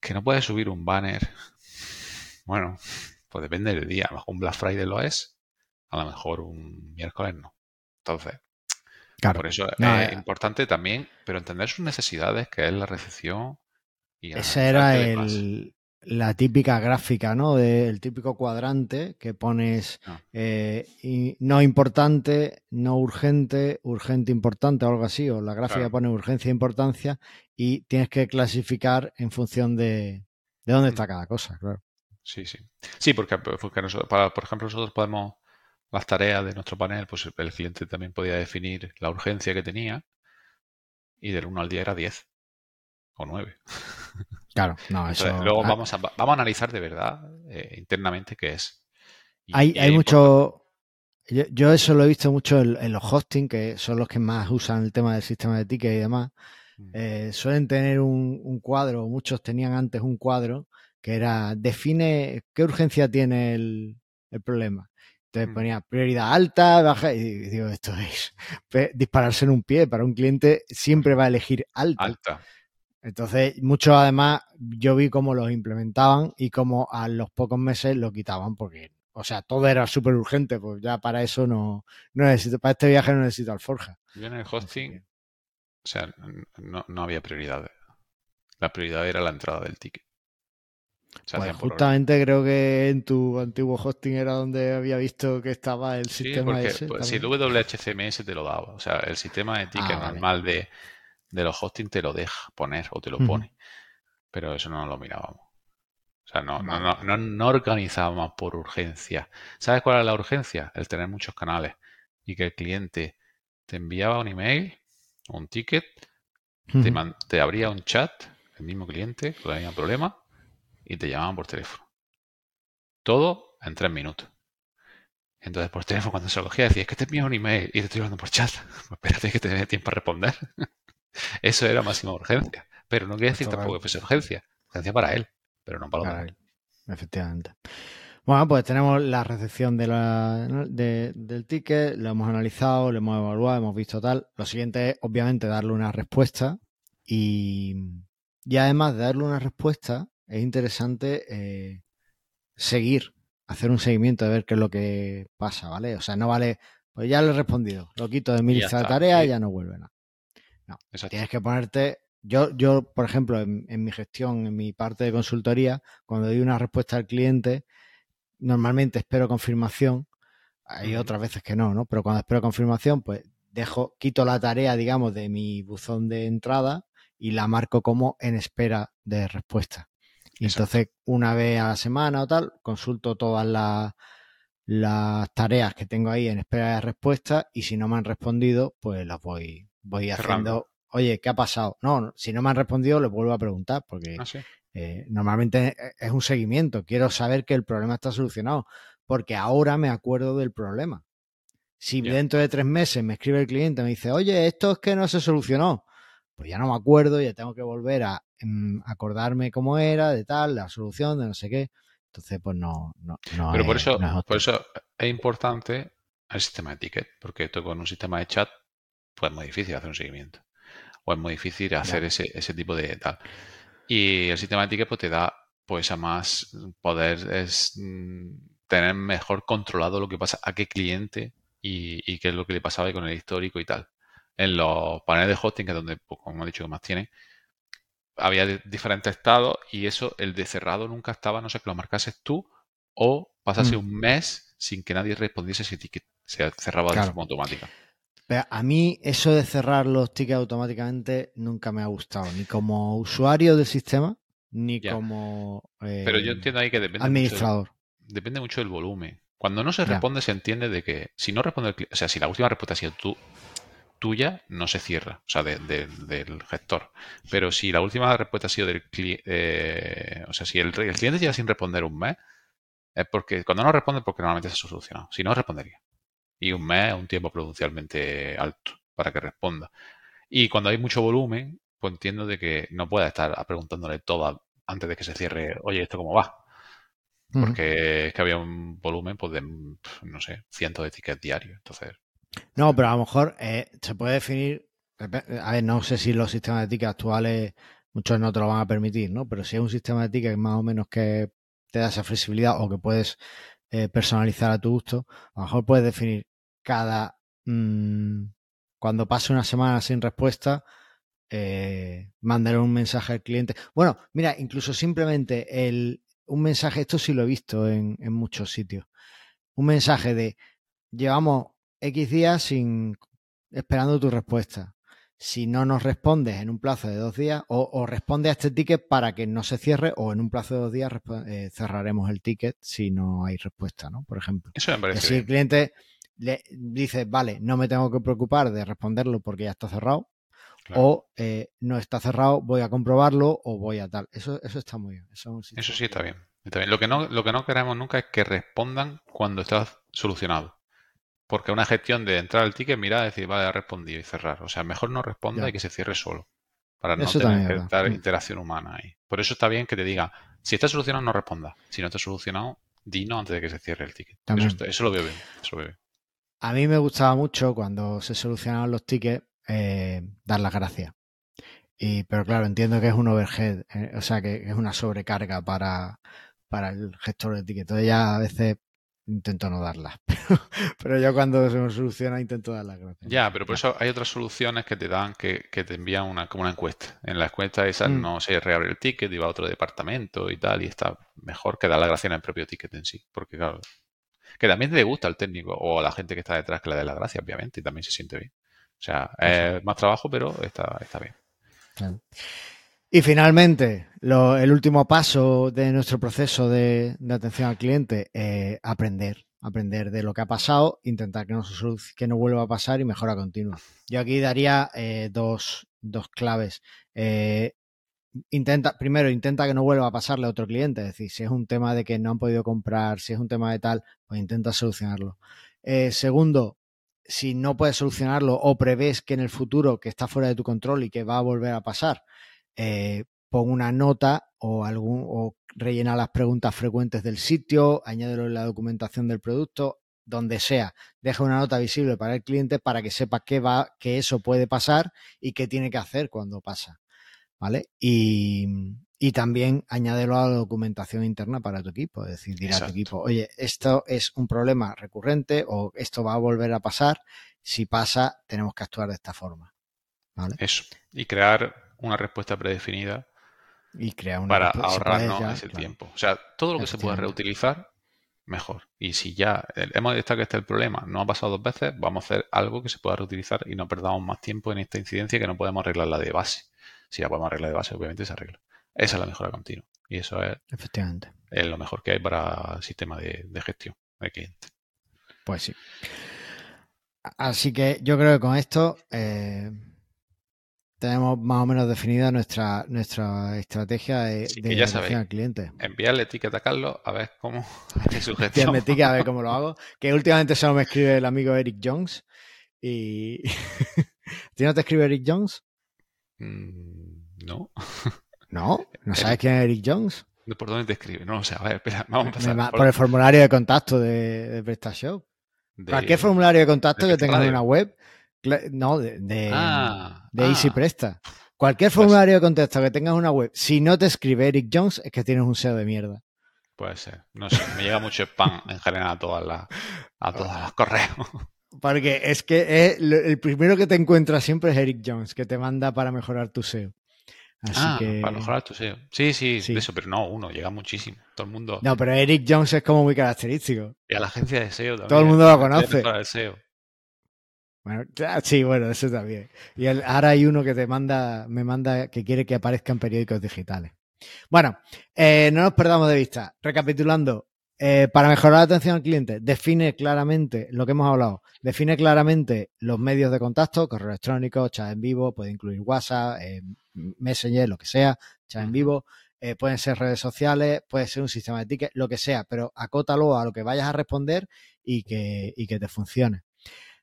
Que no puedes subir un banner. Bueno, pues depende del día. A lo mejor un Black Friday lo es, a lo mejor un miércoles no. Entonces, por eso es eh, importante también, pero entender sus necesidades, que es la recepción. Y ese era el, la típica gráfica, ¿no? Del típico cuadrante que pones Ah. eh, y- no importante, no urgente, urgente importante o algo así, o la gráfica Claro. pone urgencia e importancia y tienes que clasificar en función de, de dónde Mm. está cada cosa, claro. Sí, sí. Sí, porque, porque nosotros, para, por ejemplo, nosotros podemos, las tareas de nuestro panel, pues el cliente también podía definir la urgencia que tenía y del 1 al 10 era 10 o 9. Claro, no, eso. Entonces, luego ah, vamos a, vamos a analizar de verdad eh, internamente qué es. Y- hay, y hay mucho. Yo, yo eso lo he visto mucho en, en los hosting, que son los que más usan el tema del sistema de ticket y demás. importante. eh, suelen tener un, un cuadro, muchos tenían antes un cuadro que era define qué urgencia tiene el, el problema. Entonces Mm. ponía prioridad alta, baja, y digo, esto es dispararse en un pie. Para un cliente siempre va a elegir alta. Alta. Entonces, muchos además, yo vi cómo los implementaban y cómo a los pocos meses lo quitaban porque, o sea, todo era súper urgente, pues ya para eso no, no necesito, para este viaje no necesito alforja. Yo en el hosting, que- o sea, no, no había prioridad. La prioridad era la entrada del ticket. Pues justamente creo que en tu antiguo hosting era donde había visto que estaba el Sí, sistema porque ese. pues, si el. WHCMS te lo daba. O sea, el sistema de ticket Ah, vale. normal de, de los hosting te lo deja poner o te lo pone. Pero eso no lo mirábamos. O sea, no, no, Vale. no, no, no organizábamos por urgencia. ¿Sabes cuál es la urgencia? El tener muchos canales y que el cliente te enviaba un email, un ticket, te, te abría un chat, el mismo cliente, con el mismo problema, y te llamaban por teléfono. Todo en tres minutos. Entonces, por teléfono, cuando se lo cogía, decía, es que te envío un email y te estoy hablando por chat. Pues espérate que te dé tiempo a responder. Eso era máxima urgencia. Pero no quiere decir tampoco que fuese urgencia. Urgencia para él, pero no para los Claro, demás. efectivamente. Bueno, pues tenemos la recepción de la- ¿no? de- del ticket, lo hemos analizado, lo hemos evaluado, hemos visto tal. Lo siguiente es, obviamente, darle una respuesta y, y además de darle una respuesta, es interesante eh, seguir, hacer un seguimiento de ver qué es lo que pasa, ¿vale? O sea, no vale, pues ya le he respondido, lo quito de mi lista de tareas sí. y ya no vuelve nada. Exacto. Tienes que ponerte. Yo, yo por ejemplo, en, en mi gestión, en mi parte de consultoría, cuando doy una respuesta al cliente, normalmente espero confirmación. Hay otras veces que no, ¿no? Pero cuando espero confirmación, pues dejo, quito la tarea, digamos, de mi buzón de entrada y la marco como en espera de respuesta. Y entonces, una vez a la semana o tal, consulto todas las, las tareas que tengo ahí en espera de respuesta y si no me han respondido, pues las voy, voy Cerrando. haciendo. Oye, ¿qué ha pasado? No, si no me han respondido, les vuelvo a preguntar porque Ah, sí. eh, normalmente es un seguimiento. Quiero saber que el problema está solucionado porque ahora me acuerdo del problema. Si dentro de tres meses me escribe el cliente y me dice, oye, esto es que no se solucionó, pues ya no me acuerdo, ya tengo que volver a mm, acordarme cómo era, de tal, la solución, de no sé qué. Entonces, pues no, no, no Pero por es- eso, no es por eso es importante el sistema de ticket, porque tú con un sistema de chat, pues es muy difícil hacer un seguimiento. O es muy difícil hacer ese, ese tipo de tal. Y el sistema de ticket pues te da pues a más poder es mm, tener mejor controlado lo que pasa a qué cliente y, y qué es lo que le pasaba con el histórico y tal. En los paneles de hosting, que es donde, pues, como he dicho, que más tienen, había diferentes estados y eso, el de cerrado nunca estaba, no sé, que lo marcases tú o pasase Mm. un mes sin que nadie respondiese ese ticket. Se cerraba de forma automática. Pero a mí eso de cerrar los tickets automáticamente nunca me ha gustado, ni como usuario del sistema, ni Ya. como eh, Pero yo entiendo ahí que depende mucho, del- administrador. depende mucho del volumen. Cuando no se Ya. responde, se entiende de que si no responde el cli- o sea, si la última respuesta ha sido tú, tuya, no se cierra, o sea, de- de- del gestor. Pero si la última respuesta ha sido del cliente, o sea, si el, el cliente llega sin responder un mes, es porque cuando no responde, porque normalmente se ha solucionado. Si no, respondería. Y un mes es un tiempo prudencialmente alto para que responda. Y cuando hay mucho volumen, pues entiendo de que no pueda estar preguntándole todo antes de que se cierre, oye, ¿esto cómo va? Porque es que había un volumen, pues, de, no sé, cientos de tickets diarios. Entonces, No, pero a lo mejor eh, se puede definir. A ver, no sé si los sistemas de tickets actuales, muchos no te lo van a permitir, ¿no? Pero si es un sistema de tickets más o menos que te da esa flexibilidad o que puedes eh, personalizar a tu gusto, a lo mejor puedes definir cada. mm, cuando pase una semana sin respuesta, eh, mandar un mensaje al cliente. Bueno, mira, incluso simplemente el, un mensaje, esto sí lo he visto en muchos sitios, un mensaje de llevamos X días sin esperando tu respuesta. Si no nos respondes en un plazo de dos días, o, responde a este ticket para que no se cierre, o en un plazo de dos días eh, cerraremos el ticket si no hay respuesta, ¿no? Por ejemplo. Eso me parece. Si el cliente le dice, vale, no me tengo que preocupar de responderlo porque ya está cerrado, o eh, no está cerrado, voy a comprobarlo o voy a tal. Eso, eso está muy bien. Eso, sí está bien. Lo, que no, lo que no queremos nunca es que respondan cuando está solucionado. Porque una gestión de entrar al ticket, mirar, decir, vale, ha respondido y cerrar. O sea, mejor no responda y que se cierre solo. Para no tener que dar mm. interacción humana ahí. Por eso está bien que te diga, si está solucionado, no responda. Si no está solucionado, dino antes de que se cierre el ticket. Eso, lo veo bien, eso, lo veo bien. A mí me gustaba mucho cuando se solucionaban los tickets eh, dar las gracias. Y, pero claro, entiendo que es un overhead, eh, o sea, que es una sobrecarga para, para el gestor de ticket. Entonces ya a veces intento no darlas. Pero, yo cuando se me soluciona intento dar las gracias. Ya, pero por eso hay otras soluciones que te dan, que, que te envían una, como una encuesta. En la encuesta esa mm. no se reabre el ticket y va a otro departamento y tal, y está mejor que dar la gracia en el propio ticket en sí. Porque claro, que también te gusta al técnico o a la gente que está detrás que le dé la gracia, obviamente, y también se siente bien. O sea, es más trabajo, pero está, está bien. Y finalmente, el último paso de nuestro proceso de, atención al cliente, eh, aprender. Aprender de lo que ha pasado, intentar que no, que no vuelva a pasar y mejora continua. Yo aquí daría eh, dos, claves. Eh, intenta, primero, intenta que no vuelva a pasarle a otro cliente. Es decir, si es un tema de que no han podido comprar, si es un tema de tal, pues intenta solucionarlo. segundo, si no puedes solucionarlo o prevés que en el futuro que está fuera de tu control y que va a volver a pasar, eh, pon una nota o, algún, o rellena las preguntas frecuentes del sitio, añádelo en la documentación del producto, donde sea. Deja una nota visible para el cliente para que sepa que, va, que eso puede pasar y qué tiene que hacer cuando pasa. ¿Vale? Y, y también añádelo a la documentación interna para tu equipo. Es decir, dirá a tu equipo, oye, esto es un problema recurrente o esto va a volver a pasar. Si pasa, tenemos que actuar de esta forma. ¿Vale? Eso. Y crear una respuesta predefinida y crear para ahorrarnos ese tiempo. O sea, todo lo que se pueda reutilizar, mejor. Y si ya hemos detectado que este es el problema, no ha pasado dos veces, vamos a hacer algo que se pueda reutilizar y no perdamos más tiempo en esta incidencia que no podemos arreglar la de base. Si la podemos arreglar de base, obviamente se arregla. Esa es la mejora continua. Y eso es, Efectivamente. es lo mejor que hay para el sistema de, gestión de cliente. Pues sí. Así que yo creo que con esto eh, tenemos más o menos definida nuestra, nuestra estrategia de, de al cliente. Enviarle etiqueta a Carlos a ver cómo etiqueta a ver cómo lo hago. Que últimamente solo me escribe el amigo Eric Jones. Y. ¿Tú no te escribe Eric Jones? Mm, no. ¿No? ¿No sabes quién es Eric Jones? ¿Por dónde te escribe? No, o sea, a ver, espera, vamos a pasar. Por, el formulario de contacto de, de PrestaShop. Cualquier formulario de contacto que tengas en una web no, de, de, ah, Easy ah. Presta. Cualquier pues formulario de contexto que tengas una web, si no te escribe Eric Jones, es que tienes un SEO de mierda. Puede ser. No sé, me llega mucho spam en general a todas las, a todas las correos. Porque es que el primero que te encuentras siempre es Eric Jones, que te manda para mejorar tu SEO. Así ah, que... para mejorar tu SEO. Sí, sí, eso, pero no, uno, llega muchísimo. Todo el mundo. No, pero Eric Jones es como muy característico. Y a la agencia de SEO también. Todo el mundo lo conoce. SEO. Bueno, sí, bueno, eso también. Y ahora hay uno que te manda, me manda que quiere que aparezca en periódicos digitales. Bueno, eh, no nos perdamos de vista. Recapitulando, eh, para mejorar la atención al cliente, define claramente lo que hemos hablado. Define claramente los medios de contacto, correo electrónico, chat en vivo, puede incluir WhatsApp, eh, Messenger, lo que sea, chat en vivo. pueden ser redes sociales, puede ser un sistema de tickets, lo que sea, pero acótalo a lo que vayas a responder y que, y que te funcione.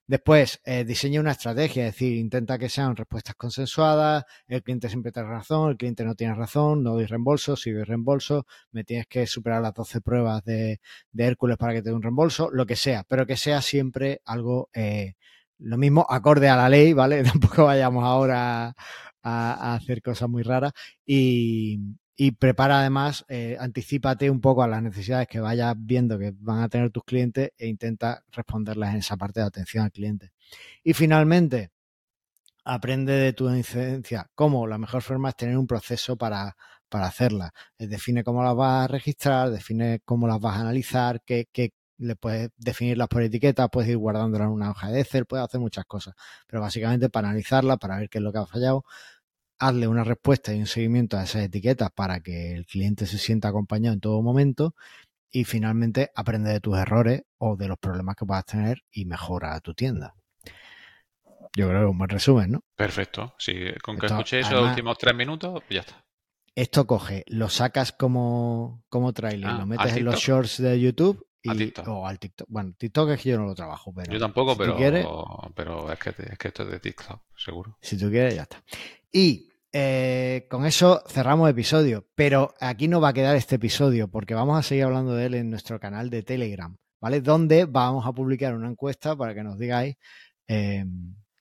Después, eh, diseña una estrategia, es decir, intenta que sean respuestas consensuadas, el cliente siempre tiene razón, el cliente no tiene razón, no doy reembolso, si doy reembolso, me tienes que superar las 12 pruebas de, Hércules para que te dé un reembolso, lo que sea, pero que sea siempre algo, eh, lo mismo, acorde a la ley, ¿vale? Tampoco vayamos ahora a hacer cosas muy raras y, y prepara además, eh, anticipate un poco a las necesidades que vayas viendo que van a tener tus clientes e intenta responderlas en esa parte de atención al cliente. Y finalmente, aprende de tu incidencia. ¿Cómo? La mejor forma es tener un proceso para, para hacerla. Eh, define cómo las vas a registrar, define cómo las vas a analizar, qué, qué le puedes definirlas por etiqueta, puedes ir guardándolas en una hoja de Excel, puedes hacer muchas cosas. Pero básicamente para analizarla, para ver qué es lo que ha fallado, hazle una respuesta y un seguimiento a esas etiquetas para que el cliente se sienta acompañado en todo momento y finalmente aprende de tus errores o de los problemas que puedas tener y mejora tu tienda. Yo creo que es un buen resumen, ¿no? Perfecto. Si con que escuché esos últimos tres minutos, ya está. Esto coge, lo sacas como, como trailer, ah, lo metes en los shorts de YouTube y, o al TikTok. Bueno, TikTok es que yo no lo trabajo, pero. Yo tampoco, pero, pero es que, es que esto es de TikTok, seguro. Si tú quieres, ya está. Y eh, con eso cerramos episodio, pero aquí no va a quedar este episodio porque vamos a seguir hablando de él en nuestro canal de Telegram, ¿vale? Donde vamos a publicar una encuesta para que nos digáis eh,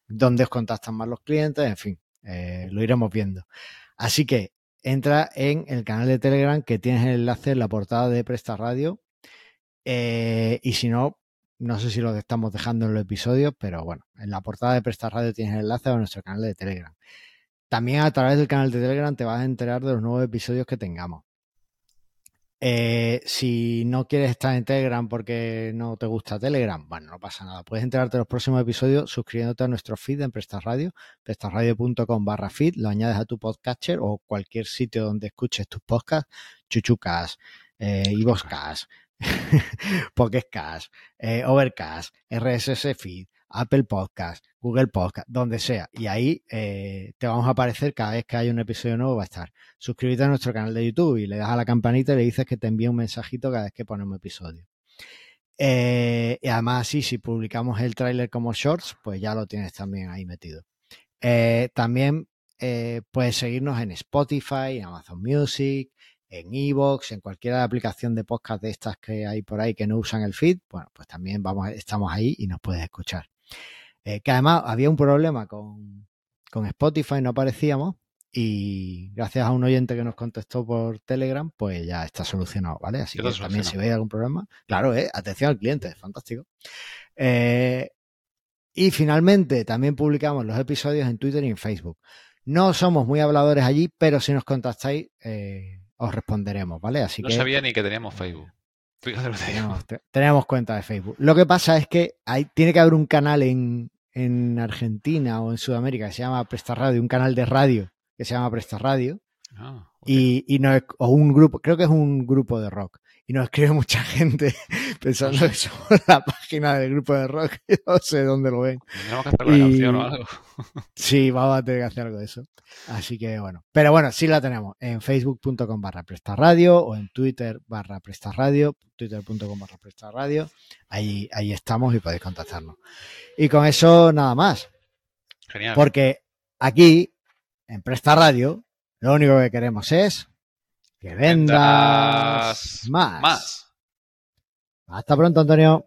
dónde os contactan más los clientes, en fin, eh, lo iremos viendo. Así que entra en el canal de Telegram que tienes el enlace en la portada de Presta Radio. y si no, no sé si lo estamos dejando en los episodios, pero bueno, en la portada de Presta Radio tienes el enlace a nuestro canal de Telegram. También a través del canal de Telegram te vas a enterar de los nuevos episodios que tengamos. Eh, si no quieres estar en Telegram porque no te gusta Telegram, bueno, no pasa nada. Puedes enterarte de los próximos episodios suscribiéndote a nuestro feed en Prestas Radio, prestasradio.com barra feed, lo añades a tu podcatcher o cualquier sitio donde escuches tus podcasts, chuchucas, eh, Ivoscast, Pocketcast, eh, Overcast, RSS Feed, Apple Podcast, Google Podcast, donde sea. Y ahí eh, te vamos a aparecer cada vez que hay un episodio nuevo, va a estar. Suscríbete a nuestro canal de YouTube y le das a la campanita y le dices que te envíe un mensajito cada vez que ponemos episodio. Eh, y además, sí, si publicamos el tráiler como shorts, pues ya lo tienes también ahí metido. Eh, también puedes seguirnos en Spotify, en Amazon Music, en Evox, en cualquier aplicación de podcast de estas que hay por ahí que no usan el feed. Bueno, pues también vamos, estamos ahí y nos puedes escuchar. Eh, que además había un problema con, Spotify, no aparecíamos. Y gracias a un oyente que nos contestó por Telegram, pues ya está solucionado, ¿vale? Así que también si veis algún problema, claro, ¿eh? atención al cliente, fantástico. Eh, y finalmente también publicamos los episodios en Twitter y en Facebook. No somos muy habladores allí, pero si nos contactáis, eh, os responderemos, ¿vale? Así no sabía ni que teníamos Facebook. Tenemos, cuenta de Facebook. Lo que pasa es que hay, tiene que haber un canal en, Argentina o en Sudamérica que se llama Presta Radio, un canal de radio que se llama Presta Radio. Ah, y, y no o un grupo, creo que es un grupo de rock y nos escribe mucha gente pensando que somos la página del grupo de rock. no sé dónde lo ven. Tenemos que hacer la canción o algo. sí, vamos a tener que hacer algo de eso. Así que bueno. Pero bueno, sí la tenemos en facebook.com barra radio o en twitter barra radio twitter.com barra radio Ahí, ahí estamos y podéis contactarnos. Y con eso nada más. Genial. Porque aquí, en Presta Radio, lo único que queremos es que vendas, más. más. Hasta pronto, Antonio.